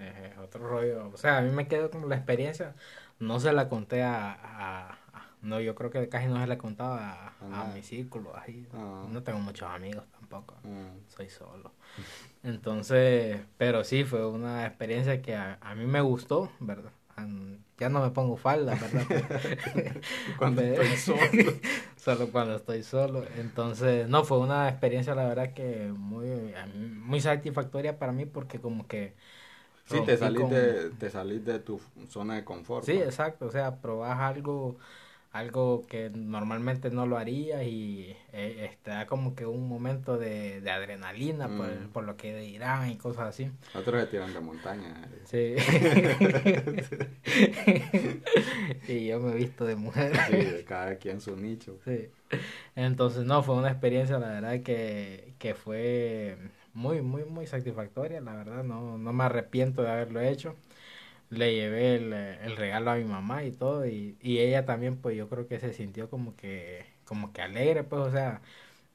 Es otro rollo. O sea, a mí me quedó como la experiencia, no se la conté a no, yo creo que casi no se le contaba a, a mi círculo. Ahí. Ah. No tengo muchos amigos tampoco. Mm. Soy solo. Entonces, pero sí, fue una experiencia que a, mí me gustó, ¿verdad? Ya no me pongo falda, ¿verdad? cuando estoy solo. solo cuando estoy solo. Entonces, no, fue una experiencia, la verdad, que muy, muy satisfactoria para mí porque como que Sí, te salís, de, te salís de tu zona de confort. Sí, pues. exacto, o sea, probás algo algo que normalmente no lo haría y eh, está como que un momento de, de adrenalina por, mm. por, lo que dirán y cosas así. Otros se tiran de montaña. Sí. y yo me he visto de mujer. Sí, cada quien su nicho. Sí. Entonces, no, fue una experiencia, la verdad, que, que fue muy, muy, muy satisfactoria, la verdad, no, no me arrepiento de haberlo hecho le llevé el, el, regalo a mi mamá y todo y, y ella también pues yo creo que se sintió como que como que alegre pues o sea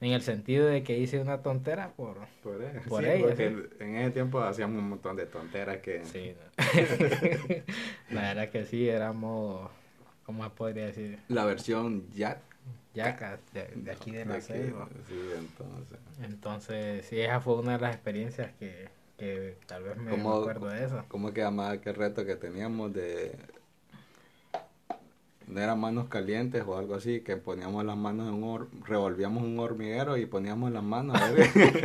en el sentido de que hice una tontera por, por, ella, por ella porque en ese tiempo hacíamos un montón de tonteras que sí la verdad que sí éramos cómo podría decir la versión ya yacas de, de, aquí de la selva. sí entonces. Entonces sí esa fue una de las experiencias que que tal vez me, acuerdo de eso. ¿Cómo que llamaba aquel reto que teníamos de... No eran manos calientes o algo así, que poníamos las manos en un... revolvíamos un hormiguero y poníamos las manos.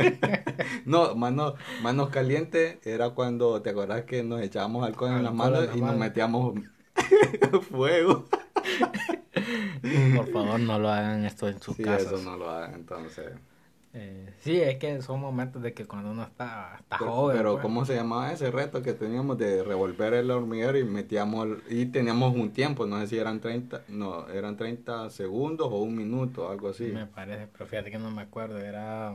no, manos, manos calientes era cuando, ¿te acordás que nos echábamos alcohol en las manos y nos metíamos fuego? Por favor, no lo hagan esto en sus sí, eso no lo hagan, entonces... Eh, sí, es que son momentos de que cuando uno está, está joven. Pero, pues. ¿cómo se llamaba ese reto que teníamos de revolver el hormiguero y metíamos, y teníamos un tiempo, no sé si eran 30, no, eran 30 segundos o un minuto, algo así. Me parece, pero fíjate que no me acuerdo, era...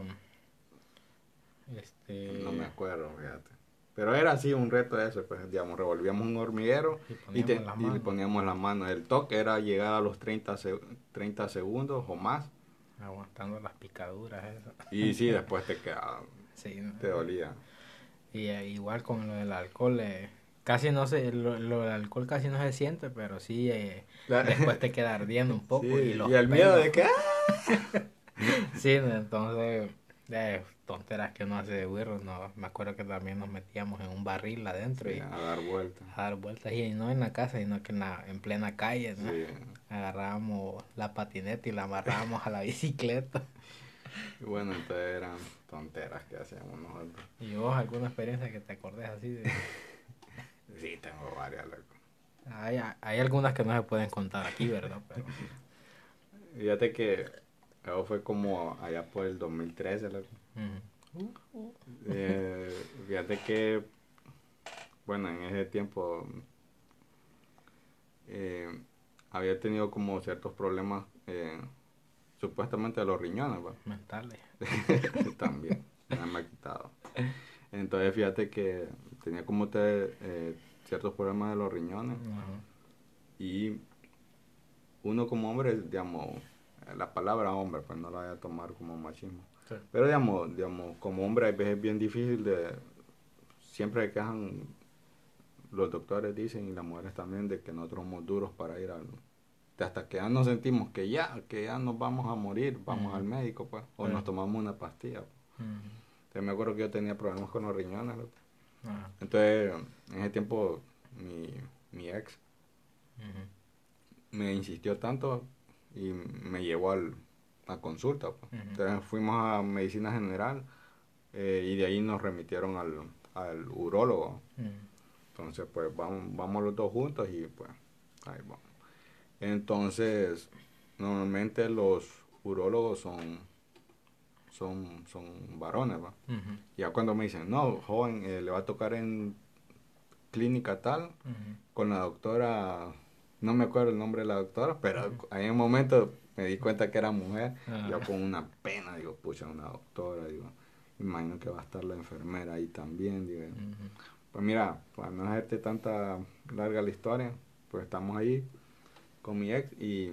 Este... No me acuerdo, fíjate. Pero era así un reto ese, pues, digamos, revolvíamos un hormiguero y, le poníamos las manos. El toque era llegar a los 30, 30 segundos o más Aguantando las picaduras, eso. Y sí, después te quedaba. Te dolía. Y eh, igual con lo del alcohol, eh, casi no se, lo, del alcohol casi no se siente, pero sí, eh, después te queda ardiendo un poco. y, y el miedo de que... sí, entonces tonteras que uno hace de güiro, no, me acuerdo que también nos metíamos en un barril adentro y a dar vueltas. A dar vueltas y no en la casa, sino que en, la, en plena calle, ¿no? Agarrábamos la patineta y la amarrábamos a la bicicleta. Y bueno, entonces eran tonteras que hacíamos nosotros. ¿Y vos alguna experiencia que te acordes así de...? sí, tengo varias, loco. Hay, hay algunas que no se pueden contar aquí, ¿verdad? Pero... Fíjate que eso fue como allá por el 2013, loco. Eh, fíjate que, bueno, en ese tiempo eh, había tenido como ciertos problemas, eh, supuestamente de los riñones, Mentales. También, me ha quitado. Entonces, fíjate que tenía como te, ciertos problemas de los riñones. Y uno como hombre, digamos, la palabra hombre, pues no la voy a tomar como machismo. Pero digamos, digamos, como hombre a veces es bien difícil de... Siempre quejan, los doctores dicen y las mujeres también, de que nosotros somos duros para ir al... hasta que ya nos sentimos que ya, que ya nos vamos a morir, vamos al médico, pues, o nos tomamos una pastilla. Pues. me acuerdo que yo tenía problemas con los riñones. Entonces, en ese tiempo, mi, mi ex me insistió tanto y me llevó al, a consulta. Pues. Entonces fuimos a medicina general eh, y de ahí nos remitieron al, al urólogo. Entonces, pues vamos, vamos los dos juntos y pues ahí vamos. Entonces, normalmente los urólogos son son, son varones, ¿va? Ya cuando me dicen, no, joven, eh, le va a tocar en clínica tal, con la doctora no me acuerdo el nombre de la doctora, pero en un momento me di cuenta que era mujer, yo con una pena, digo, pucha, una doctora, digo, imagino que va a estar la enfermera ahí también, digo. Pues mira, para no hacerte tanta larga la historia, pues estamos ahí con mi ex y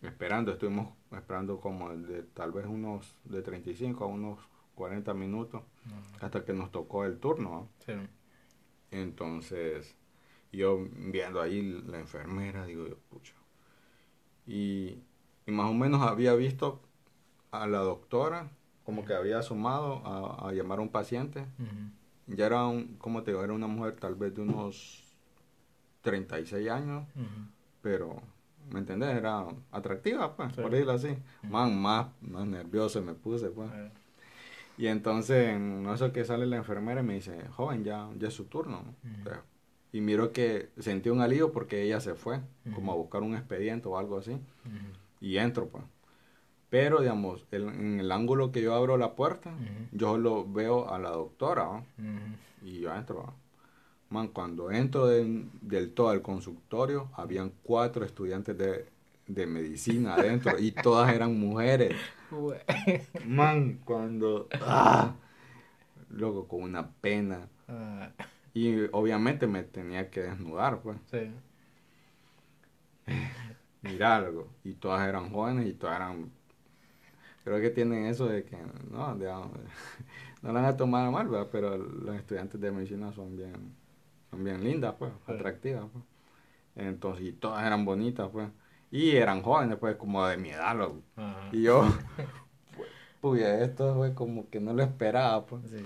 esperando, estuvimos esperando como de tal vez unos de 35 a unos 40 minutos hasta que nos tocó el turno. Sí. Entonces, yo viendo ahí la enfermera, digo yo, pucha. Y, más o menos había visto a la doctora como que había sumado a, llamar a un paciente. Ya era, un, como te digo, era una mujer tal vez de unos 36 años, pero, ¿me entendés? Era atractiva, pues, por decirlo así. más, más nervioso me puse, pues. Y entonces, en eso que sale la enfermera y me dice, joven, ya, ya es su turno. Y miro que sentí un alivio porque ella se fue, como a buscar un expediente o algo así. Y entro, pues. Pero, digamos, el- en el ángulo que yo abro la puerta, yo lo veo a la doctora. Y yo entro, ¿no? Man, cuando entro de- del todo al consultorio, habían cuatro estudiantes de, de medicina adentro y todas eran mujeres. Man, cuando... ¡Ah! Loco, con una pena. Ah, Y obviamente me tenía que desnudar, pues. sí. Mira algo. Y todas eran jóvenes y todas eran... Creo que tienen eso de que, no, digamos, no la van a tomar mal, ¿verdad? Pero los estudiantes de medicina son bien, son bien lindas, pues, Sí. atractivas, pues. Entonces, y todas eran bonitas, pues. Y eran jóvenes, pues, como de mi edad, loco. Ajá. Y yo, pues, esto fue como que no lo esperaba, pues. Sí.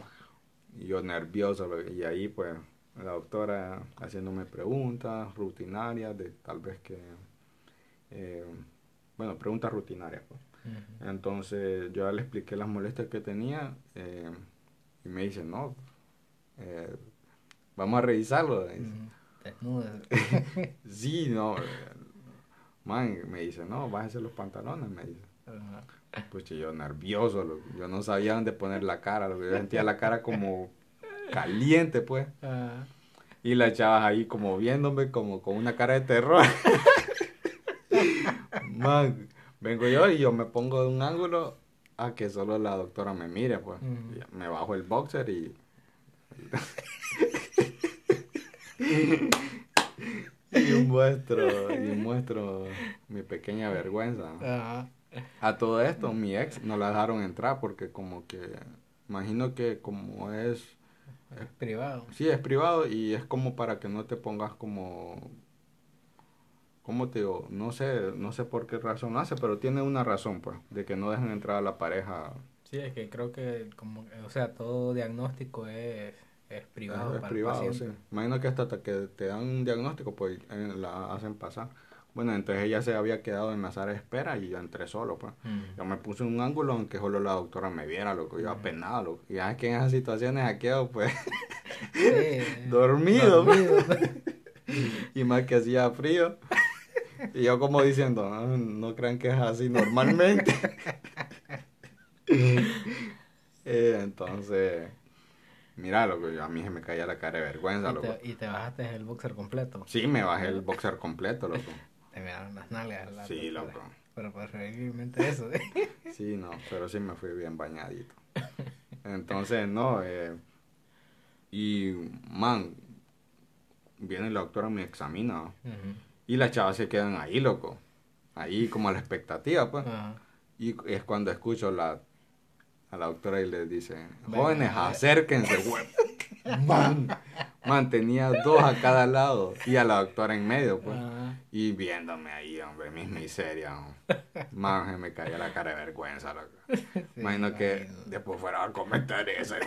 Y yo nervioso, y ahí pues la doctora haciéndome preguntas rutinarias de tal vez que, eh, bueno, preguntas rutinarias. pues. Entonces yo ya le expliqué las molestias que tenía eh, y me dice, no, eh, vamos a revisarlo. Dice, Ujú. Desnudas. Sí, no, eh, man, me dice, no, bájese los pantalones, me dice. Pues yo nervioso, yo no sabía dónde poner la cara, loco. yo sentía la cara como caliente, pues. Y las chavas ahí como viéndome como con una cara de terror. Man, vengo yo y yo me pongo de un ángulo a que solo la doctora me mire, pues. Me bajo el boxer y... y muestro, y muestro mi pequeña vergüenza. Ajá. A todo esto, mi ex no la dejaron entrar porque como que, imagino que como es, Es privado. sí, es privado y es como para que no te pongas como, ¿cómo te digo? No sé, no sé por qué razón hace, pero tiene una razón, pues, de que no dejan entrar a la pareja. Sí, es que creo que como, o sea, todo diagnóstico es, es privado es para privado, el sí. Imagino que hasta que te dan un diagnóstico, pues eh, la hacen pasar. Bueno, entonces ella se había quedado en la sala de espera y yo entré solo, pues. Mm. Yo me puse en un ángulo aunque solo la doctora me viera, loco. Yo Ujú. apenado, loco. Y ya es que en esas situaciones aquí pues, Sí, dormido. dormido. y más que hacía frío. Y yo como diciendo, no, no crean que es así normalmente. Eh, entonces, mira, loco, yo, a mí se me caía la cara de vergüenza, y, loco. te, y te bajaste el boxer completo. Sí, me bajé el boxer completo, loco. Te miraron las nalgas. la Sí, loco. Pero preferiblemente eso. ¿eh? Sí, no, pero sí me fui bien bañadito. Entonces, no, eh, y, man, viene la doctora, me examina, Ujú. Y las chavas se quedan ahí, loco, ahí como a la expectativa, pues, Ajá. y es cuando escucho la, a la doctora y les dice, jóvenes, acérquense, güey. Man, man, tenía dos a cada lado, y a la doctora en medio, pues. Ajá. Y viéndome ahí, hombre, mis miserias. Man, se me caía la cara de vergüenza, loco. Sí, Imagino que después fuera a comentar eso.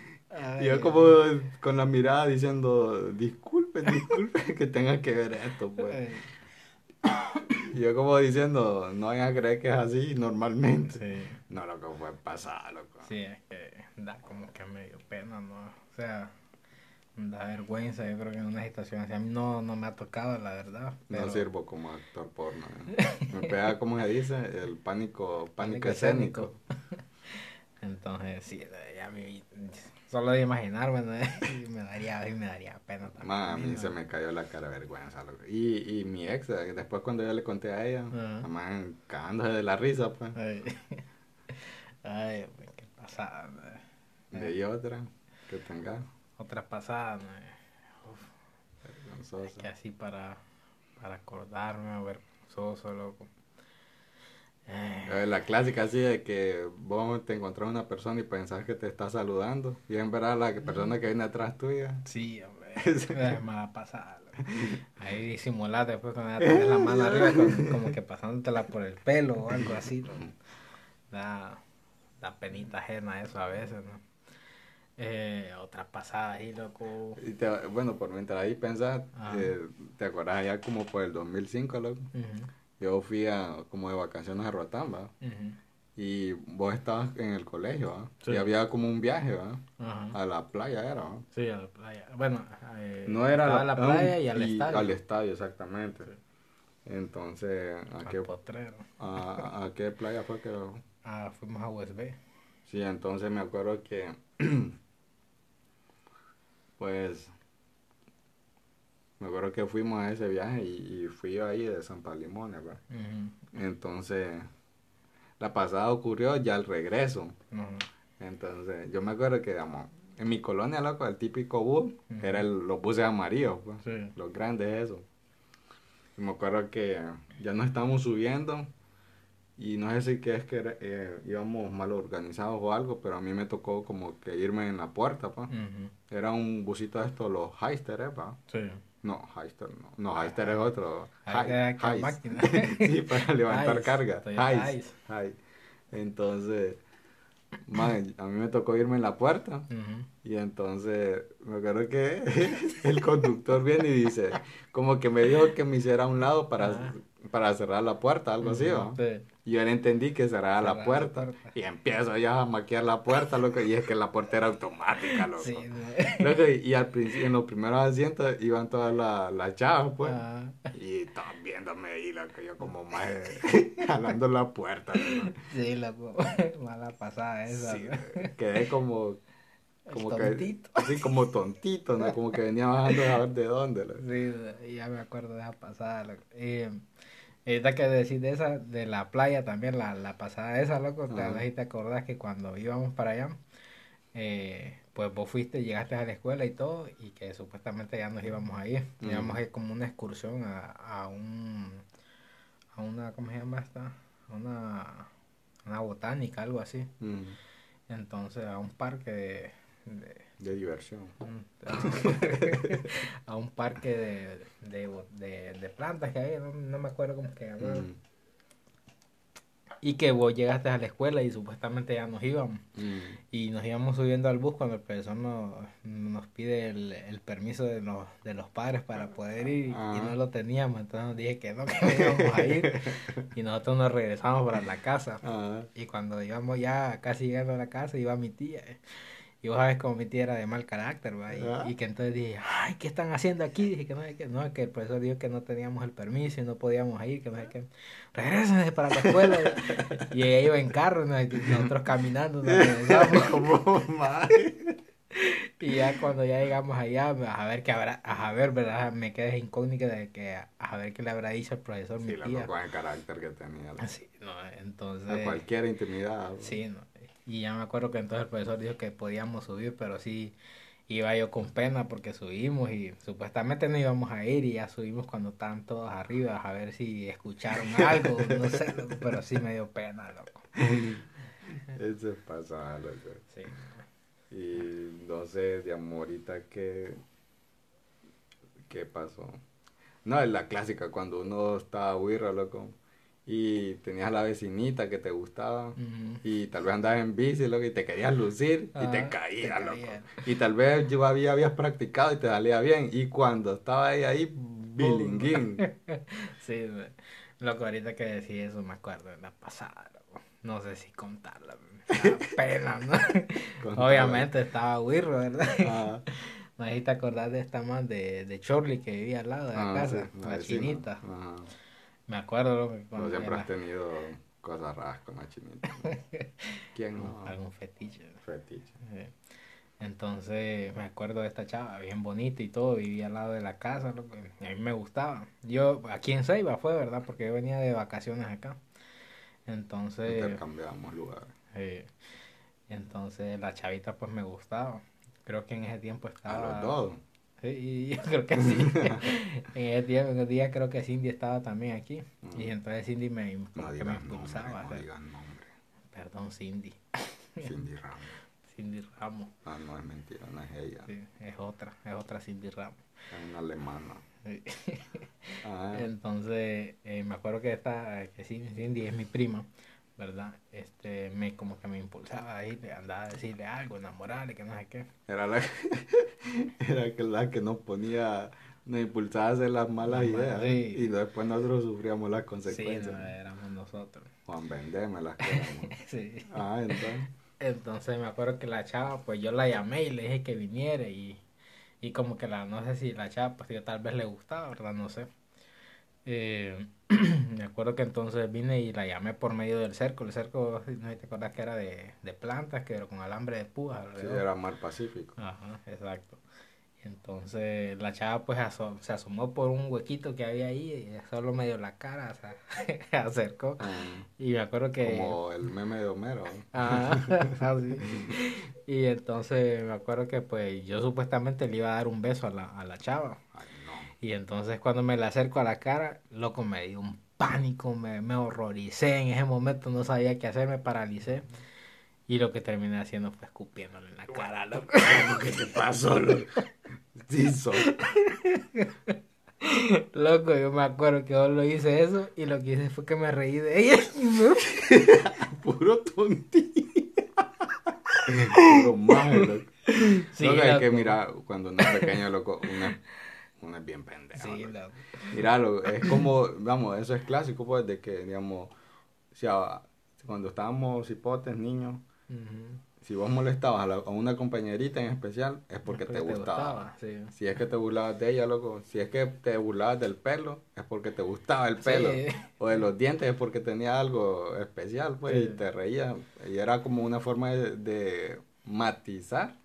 Y yo como con la mirada diciendo, disculpen, disculpen que tenga que ver esto, pues. Y yo como diciendo, no vayan a creer que es así normalmente. Sí. No, loco, fue pasada, loco. Sí, es que da como que medio pena, ¿no? O sea, da vergüenza, yo creo que en una situación así. A mí no, no me ha tocado, la verdad. No sirvo como actor porno. ¿eh? Me pega, como se dice, el pánico, pánico, Pánico escénico. Entonces, sí, ya a mí, solo de imaginarme, ¿no? me daría, me daría pena también. Man, a mí ¿no? se me cayó la cara de vergüenza. loco. Y, y mi ex, eh, después cuando yo le conté a ella, man, cagándose de la risa, pues. Ay, Ay pues, qué pasada, ¿no? De ahí otra que tenga Otra pasada, ¿no? Uf, vergonzosa. que así para, para acordarme, vergonzoso, loco. La clásica así de que vos te encontrás una persona y pensás que te está saludando y en verdad la persona que viene atrás tuya. Sí, hombre, es mala pasada. Ahí disimulate después cuando ya tenés la mano arriba, con- como que pasándotela por el pelo o algo así. ¿no? Da, da penita ajena eso a veces, ¿no? Eh, otra pasada ahí, loco. Y te- bueno, por mientras ahí pensás, eh, te acordás allá como por el 2005, loco. Ujú. Yo fui a, como de vacaciones a Roatán, ¿va? Y vos estabas en el colegio, ¿va? Sí. Y había como un viaje, ¿va? Ajá. A la playa era, ¿va? Sí, a la playa. Bueno, eh, No era a la playa y al estadio. Al estadio, exactamente. Entonces, ¿a qué, a, a qué playa fue que...? Ah, fuimos a USB. Sí, entonces me acuerdo que... pues... Me acuerdo que fuimos a ese viaje y, y fui yo ahí de San Palimones, ¿va? Ujú. Entonces, la pasada ocurrió ya al regreso. Entonces, yo me acuerdo que, digamos, en mi colonia, loco, el típico bus, Ujú. era el- los buses amarillos, pues, Sí. los grandes, eso. Y me acuerdo que ya nos estábamos subiendo y no sé si que es que era- eh, íbamos mal organizados o algo, pero a mí me tocó como que irme en la puerta, pues. Era un busito de estos, los Heister, ¿eh, pa? Sí. No, Heister no. No, Heister es otro. Ah, Hi- era que Heist. máquina. sí, para levantar Heist, carga. Heist. Heist. Entonces, man, a mí me tocó irme en la puerta. Y entonces, me acuerdo que el conductor viene y dice, como que me dijo que me hiciera a un lado para, Ah. Para cerrar la puerta, algo así, ¿va? Sí. Y yo le entendí que Cerrar la la puerta. Y empiezo ya a maquillar la puerta, loco. Y es que la puerta era automática, loco. Sí. Loco, y, y al principio, en los primeros asientos iban todas la- las chavas, pues. Ah, Y estaban viéndome ahí, loco. Yo como más jalando la puerta, loco. sí, loco. Mala pasada esa. Sí, ¿no? quedé como... Como que, Tontito. sí, como tontito, ¿no? Como que venía bajando a ver de dónde. loco. Sí, ya me acuerdo de esa pasada, loco. Y ahorita que decís de esa, de la playa también, la, la pasada esa, loco, te, ver si te acordás que cuando íbamos para allá, eh, pues vos fuiste, llegaste a la escuela y todo, y que supuestamente ya nos íbamos a ir. Ujú. Íbamos a ir como una excursión a, a un, a una, ¿cómo se llama esta? Una, una botánica, algo así. Entonces, a un parque de- de de diversión. a un parque de, de, de, de plantas que hay, no, no me acuerdo cómo que llamaba. Mm, Y que vos llegaste a la escuela y supuestamente ya nos íbamos. mm. Y nos íbamos subiendo al bus cuando el profesor nos, nos pide el, el permiso de los, de los padres para poder ir y Ah. no lo teníamos. Entonces nos dije que no, que no íbamos a ir. Y nosotros nos regresamos para la casa. Ah, Y cuando íbamos ya casi llegando a la casa, iba mi tía. Y vos sabes como mi tía era de mal carácter, ¿va? Y, Ah. y que entonces dije, ay, ¿qué están haciendo aquí? Dije que no, que no, que el profesor dijo que no teníamos el permiso y no podíamos ir, que no sé qué. Regrésense para la escuela. y ella iba en carro, ¿no? y nosotros caminando, nos regresamos. Y ya cuando ya llegamos allá, a ver qué habrá, a ver, ¿verdad? Me quedé incógnita de que a ver qué le habrá dicho el profesor, mi Sí, la tía. con el carácter que tenía. Sí, no, entonces... A cualquier intimidad. Sí, no. Y ya me acuerdo que entonces el profesor dijo que podíamos subir, pero sí iba yo con pena porque subimos y supuestamente no íbamos a ir y ya subimos cuando estaban todos arriba a ver si escucharon algo, no sé, loco, pero sí me dio pena, loco. Eso es pasada, loco. Sí. Y no sé, de amorita que... ¿Qué pasó? No, es la clásica, cuando uno estaba huirra, loco. Y tenías la vecinita que te gustaba. Y tal vez andabas en bici, loco, y te querías lucir y te Ajá, caía, te loco. caía. Y tal vez yo había, habías practicado y te salía bien. Y cuando estaba ahí, ahí, bilinguín. Sí, loco, ahorita que decís eso me acuerdo de la pasada, loco. No sé si contarla, me da pena, ¿no? Contala. Obviamente estaba wirro, ¿verdad? Ah, No acordás de esta man de, de Chorley que vivía al lado de la ah, casa, sí, la chinita. Ajá. Me acuerdo, cuando siempre has tenido cosas raras con la chinita. ¿no? ¿Quién no? algún fetiche. ¿no? Fetiche. Sí. Entonces me acuerdo de esta chava, bien bonita y todo, vivía al lado de la casa, loco, y a mí me gustaba. Yo, aquí en Ceiba fue, ¿verdad? Porque yo venía de vacaciones acá. Entonces, Intercambiamos lugares. eh, entonces la chavita pues me gustaba. Creo que en ese tiempo A estaba... los dos. Sí, yo creo que sí. en ese tiempo, en ese día creo que Cindy estaba también aquí. Mm. Y entonces Cindy me, No me nombre, no digas nombre. Perdón, Cindy. Cindy Ramos. Cindy Ramos. Ah, no es mentira, no es ella. Sí, es otra, es otra Cindy Ramos. Es una alemana. Sí. Ah, Entonces, eh, me acuerdo que esta, que Cindy, Cindy es mi prima, ¿verdad? Este, me como que me impulsaba ahí, le andaba a decirle algo, enamorarle, que no sé qué. era la, era la que nos ponía nos impulsaba a hacer las malas Las ideas. sí. Y después nosotros sufríamos las Sí, consecuencias. no, éramos nosotros. Juan, vendeme las cosas. Sí. ah, entonces. Entonces me acuerdo que la chava, pues yo la llamé y le dije que viniera y, y como que la, no sé si la chava, pues yo tal vez le gustaba, ¿verdad? No sé. Eh, me acuerdo que entonces vine y la llamé por medio del cerco. El cerco, no te acuerdas que era de, de plantas, que era con alambre de púas Sí, era mar Pacífico. Ajá, exacto. Entonces la chava pues aso- se asomó por un huequito que había ahí y solo medio la cara se acercó. Ah, Y me acuerdo que... Como el meme de Homero. ¿no? Ah, así. Y entonces me acuerdo que pues yo supuestamente le iba a dar un beso a la, a la chava. Y entonces cuando me la acerco a la cara, loco, me dio un pánico, me, me horroricé en ese momento, no sabía qué hacer, me paralicé. Y lo que terminé haciendo fue escupiéndole en la cara, loco. ¿Qué te pasó, loco? Loco, yo me acuerdo que yo lo hice eso y lo que hice fue que me reí de ella. Puro tontito. Puro maje, loco. Sí, Loco, es loco. que mira, cuando uno es pequeño, loco, es, uno es bien pendejo. Sí, loco. loco. Mira, lo- es como, vamos, eso es clásico, pues, de que, digamos, si a- cuando estábamos hipotes, niños, si vos molestabas a, la- a una compañerita en especial, es porque, te, gustaba. sí. Si es que te burlabas de ella, loco, si es que te burlabas del pelo, es porque te gustaba el pelo. Sí. O de los dientes, es porque tenía algo especial, pues, Sí. y te reías. Y era como una forma de, de matizar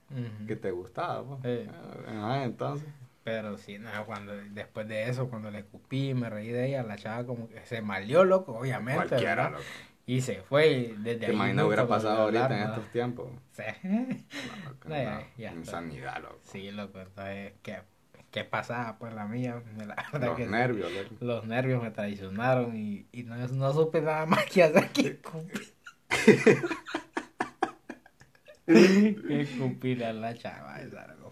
que te gustaba, pues. Sí. Ajá, entonces. Pero sí, no, cuando, después de eso, cuando le escupí, me reí de ella, la chava como que se malió, loco, obviamente. Cualquiera, ¿verdad? loco. Y se fue y desde Te ahí imaginas hubiera pasado ahorita hablar, en ¿no? estos tiempos. Sí. No, loco, No, ya- ya insanidad, loco. Sí, loco, entonces, ¿qué, qué pasaba? Pues la mía, la verdad Los que sí. nervios, loco. los nervios me traicionaron y, y no, no supe nada más que hacer que escupir. que escupir a la chava,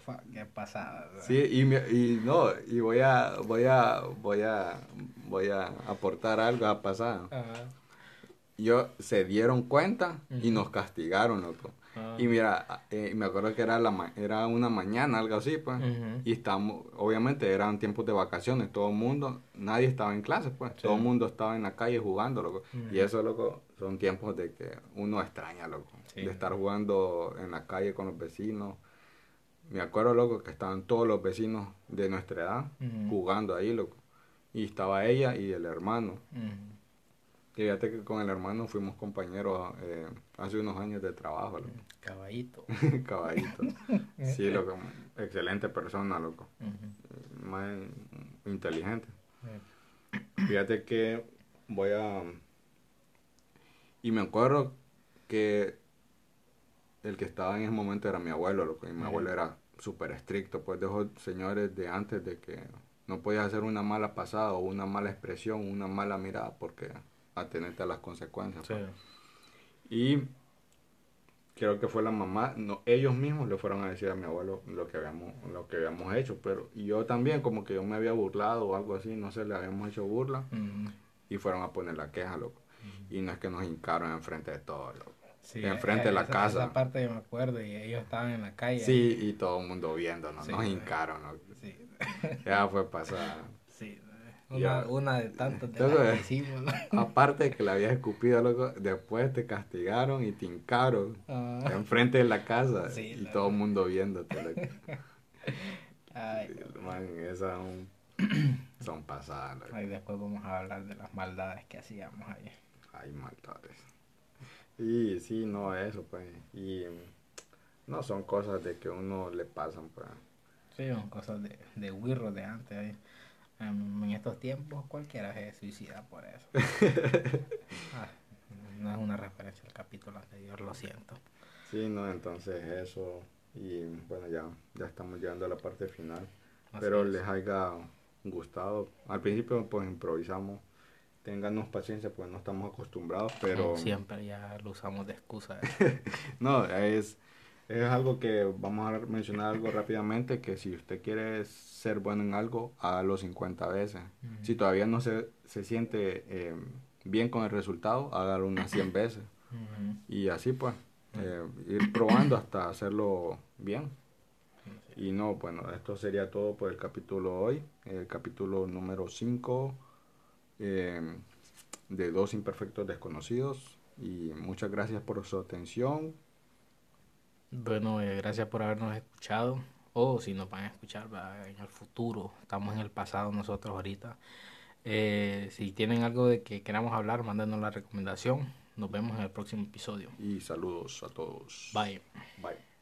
fa- qué pasada. ¿verdad? Sí, y, me- y no, y voy a, voy a, voy a, voy a aportar algo a pasar. Ajá. Yo, se dieron cuenta y nos castigaron, loco. Ah. Y mira, eh, me acuerdo que era, la, ma- era una mañana, algo así, pues. Y estamos, obviamente eran tiempos de vacaciones, todo el mundo, nadie estaba en clase, pues. Sí. Todo el mundo estaba en la calle jugando, loco. Y eso, loco, son tiempos de que uno extraña, loco. Sí. De estar jugando en la calle con los vecinos. Me acuerdo, loco, que estaban todos los vecinos de nuestra edad jugando ahí, loco. Y estaba ella y el hermano. Y fíjate que con el hermano fuimos compañeros eh, hace unos años de trabajo, loco. Caballito. Caballito. Sí, loco. Excelente persona, loco. Ujú. Más inteligente. Fíjate que voy a... Y me acuerdo que el que estaba en ese momento era mi abuelo, loco. Y mi abuelo era súper estricto, pues de esos señores de antes de que no podías hacer una mala pasada o una mala expresión, una mala mirada, porque atenerte a las consecuencias. Sí. pues. Y creo que fue la mamá, no, ellos mismos le fueron a decir a mi abuelo lo que habíamos, lo que habíamos hecho, pero y yo también como que yo me había burlado o algo así, no sé, le habíamos hecho burla y fueron a poner la queja, loco. Y no es que nos hincaron enfrente de todo, loco. Sí, Enfrente de la esa- casa. Esa parte yo me acuerdo y ellos estaban en la calle. Sí, y todo el mundo viéndonos, Sí, nos güey. hincaron. Sí. Ya fue pasada. Sí. Ya. Una, una de tantas de Entonces, las que hicimos. ¿no? Aparte de que la habías escupido, loco, después te castigaron y te hincaron Ah, enfrente de la casa Sí, y todo el mundo viéndote, loco. ay, Man, esas son, son pasadas, loco. Después vamos a hablar de las maldades que hacíamos ahí. Ay, maldades. Y sí, no, eso, pues. Y no son cosas de que uno le pasan, pues. Sí, son cosas de, de wirro de antes. En estos tiempos cualquiera se suicida por eso. Ah, no es una referencia al capítulo anterior, lo siento. Sí, no, entonces eso. Y bueno, ya, ya estamos llegando a la parte final. Así Pero es. les haya gustado. Al principio, pues improvisamos. Ténganos paciencia, pues no estamos acostumbrados, pero. Siempre ya lo usamos de excusa. No, es, es algo que vamos a mencionar algo rápidamente, que si usted quiere ser bueno en algo, hágalo 50 veces. Ujú. Si todavía no se, se siente eh, bien con el resultado, hágalo unas 100 veces. Ujú. Y así pues, eh, ir probando hasta hacerlo bien. Y no, bueno, esto sería todo por el capítulo hoy, el capítulo número 5 eh, de Dos Imperfectos Desconocidos. Y muchas gracias por su atención. Bueno, eh, gracias por habernos escuchado. O si nos van a escuchar en el futuro, estamos en el pasado nosotros ahorita. Eh, si tienen algo de que queramos hablar, mándenos la recomendación. Nos vemos en el próximo episodio. Y saludos a todos. Bye. Bye.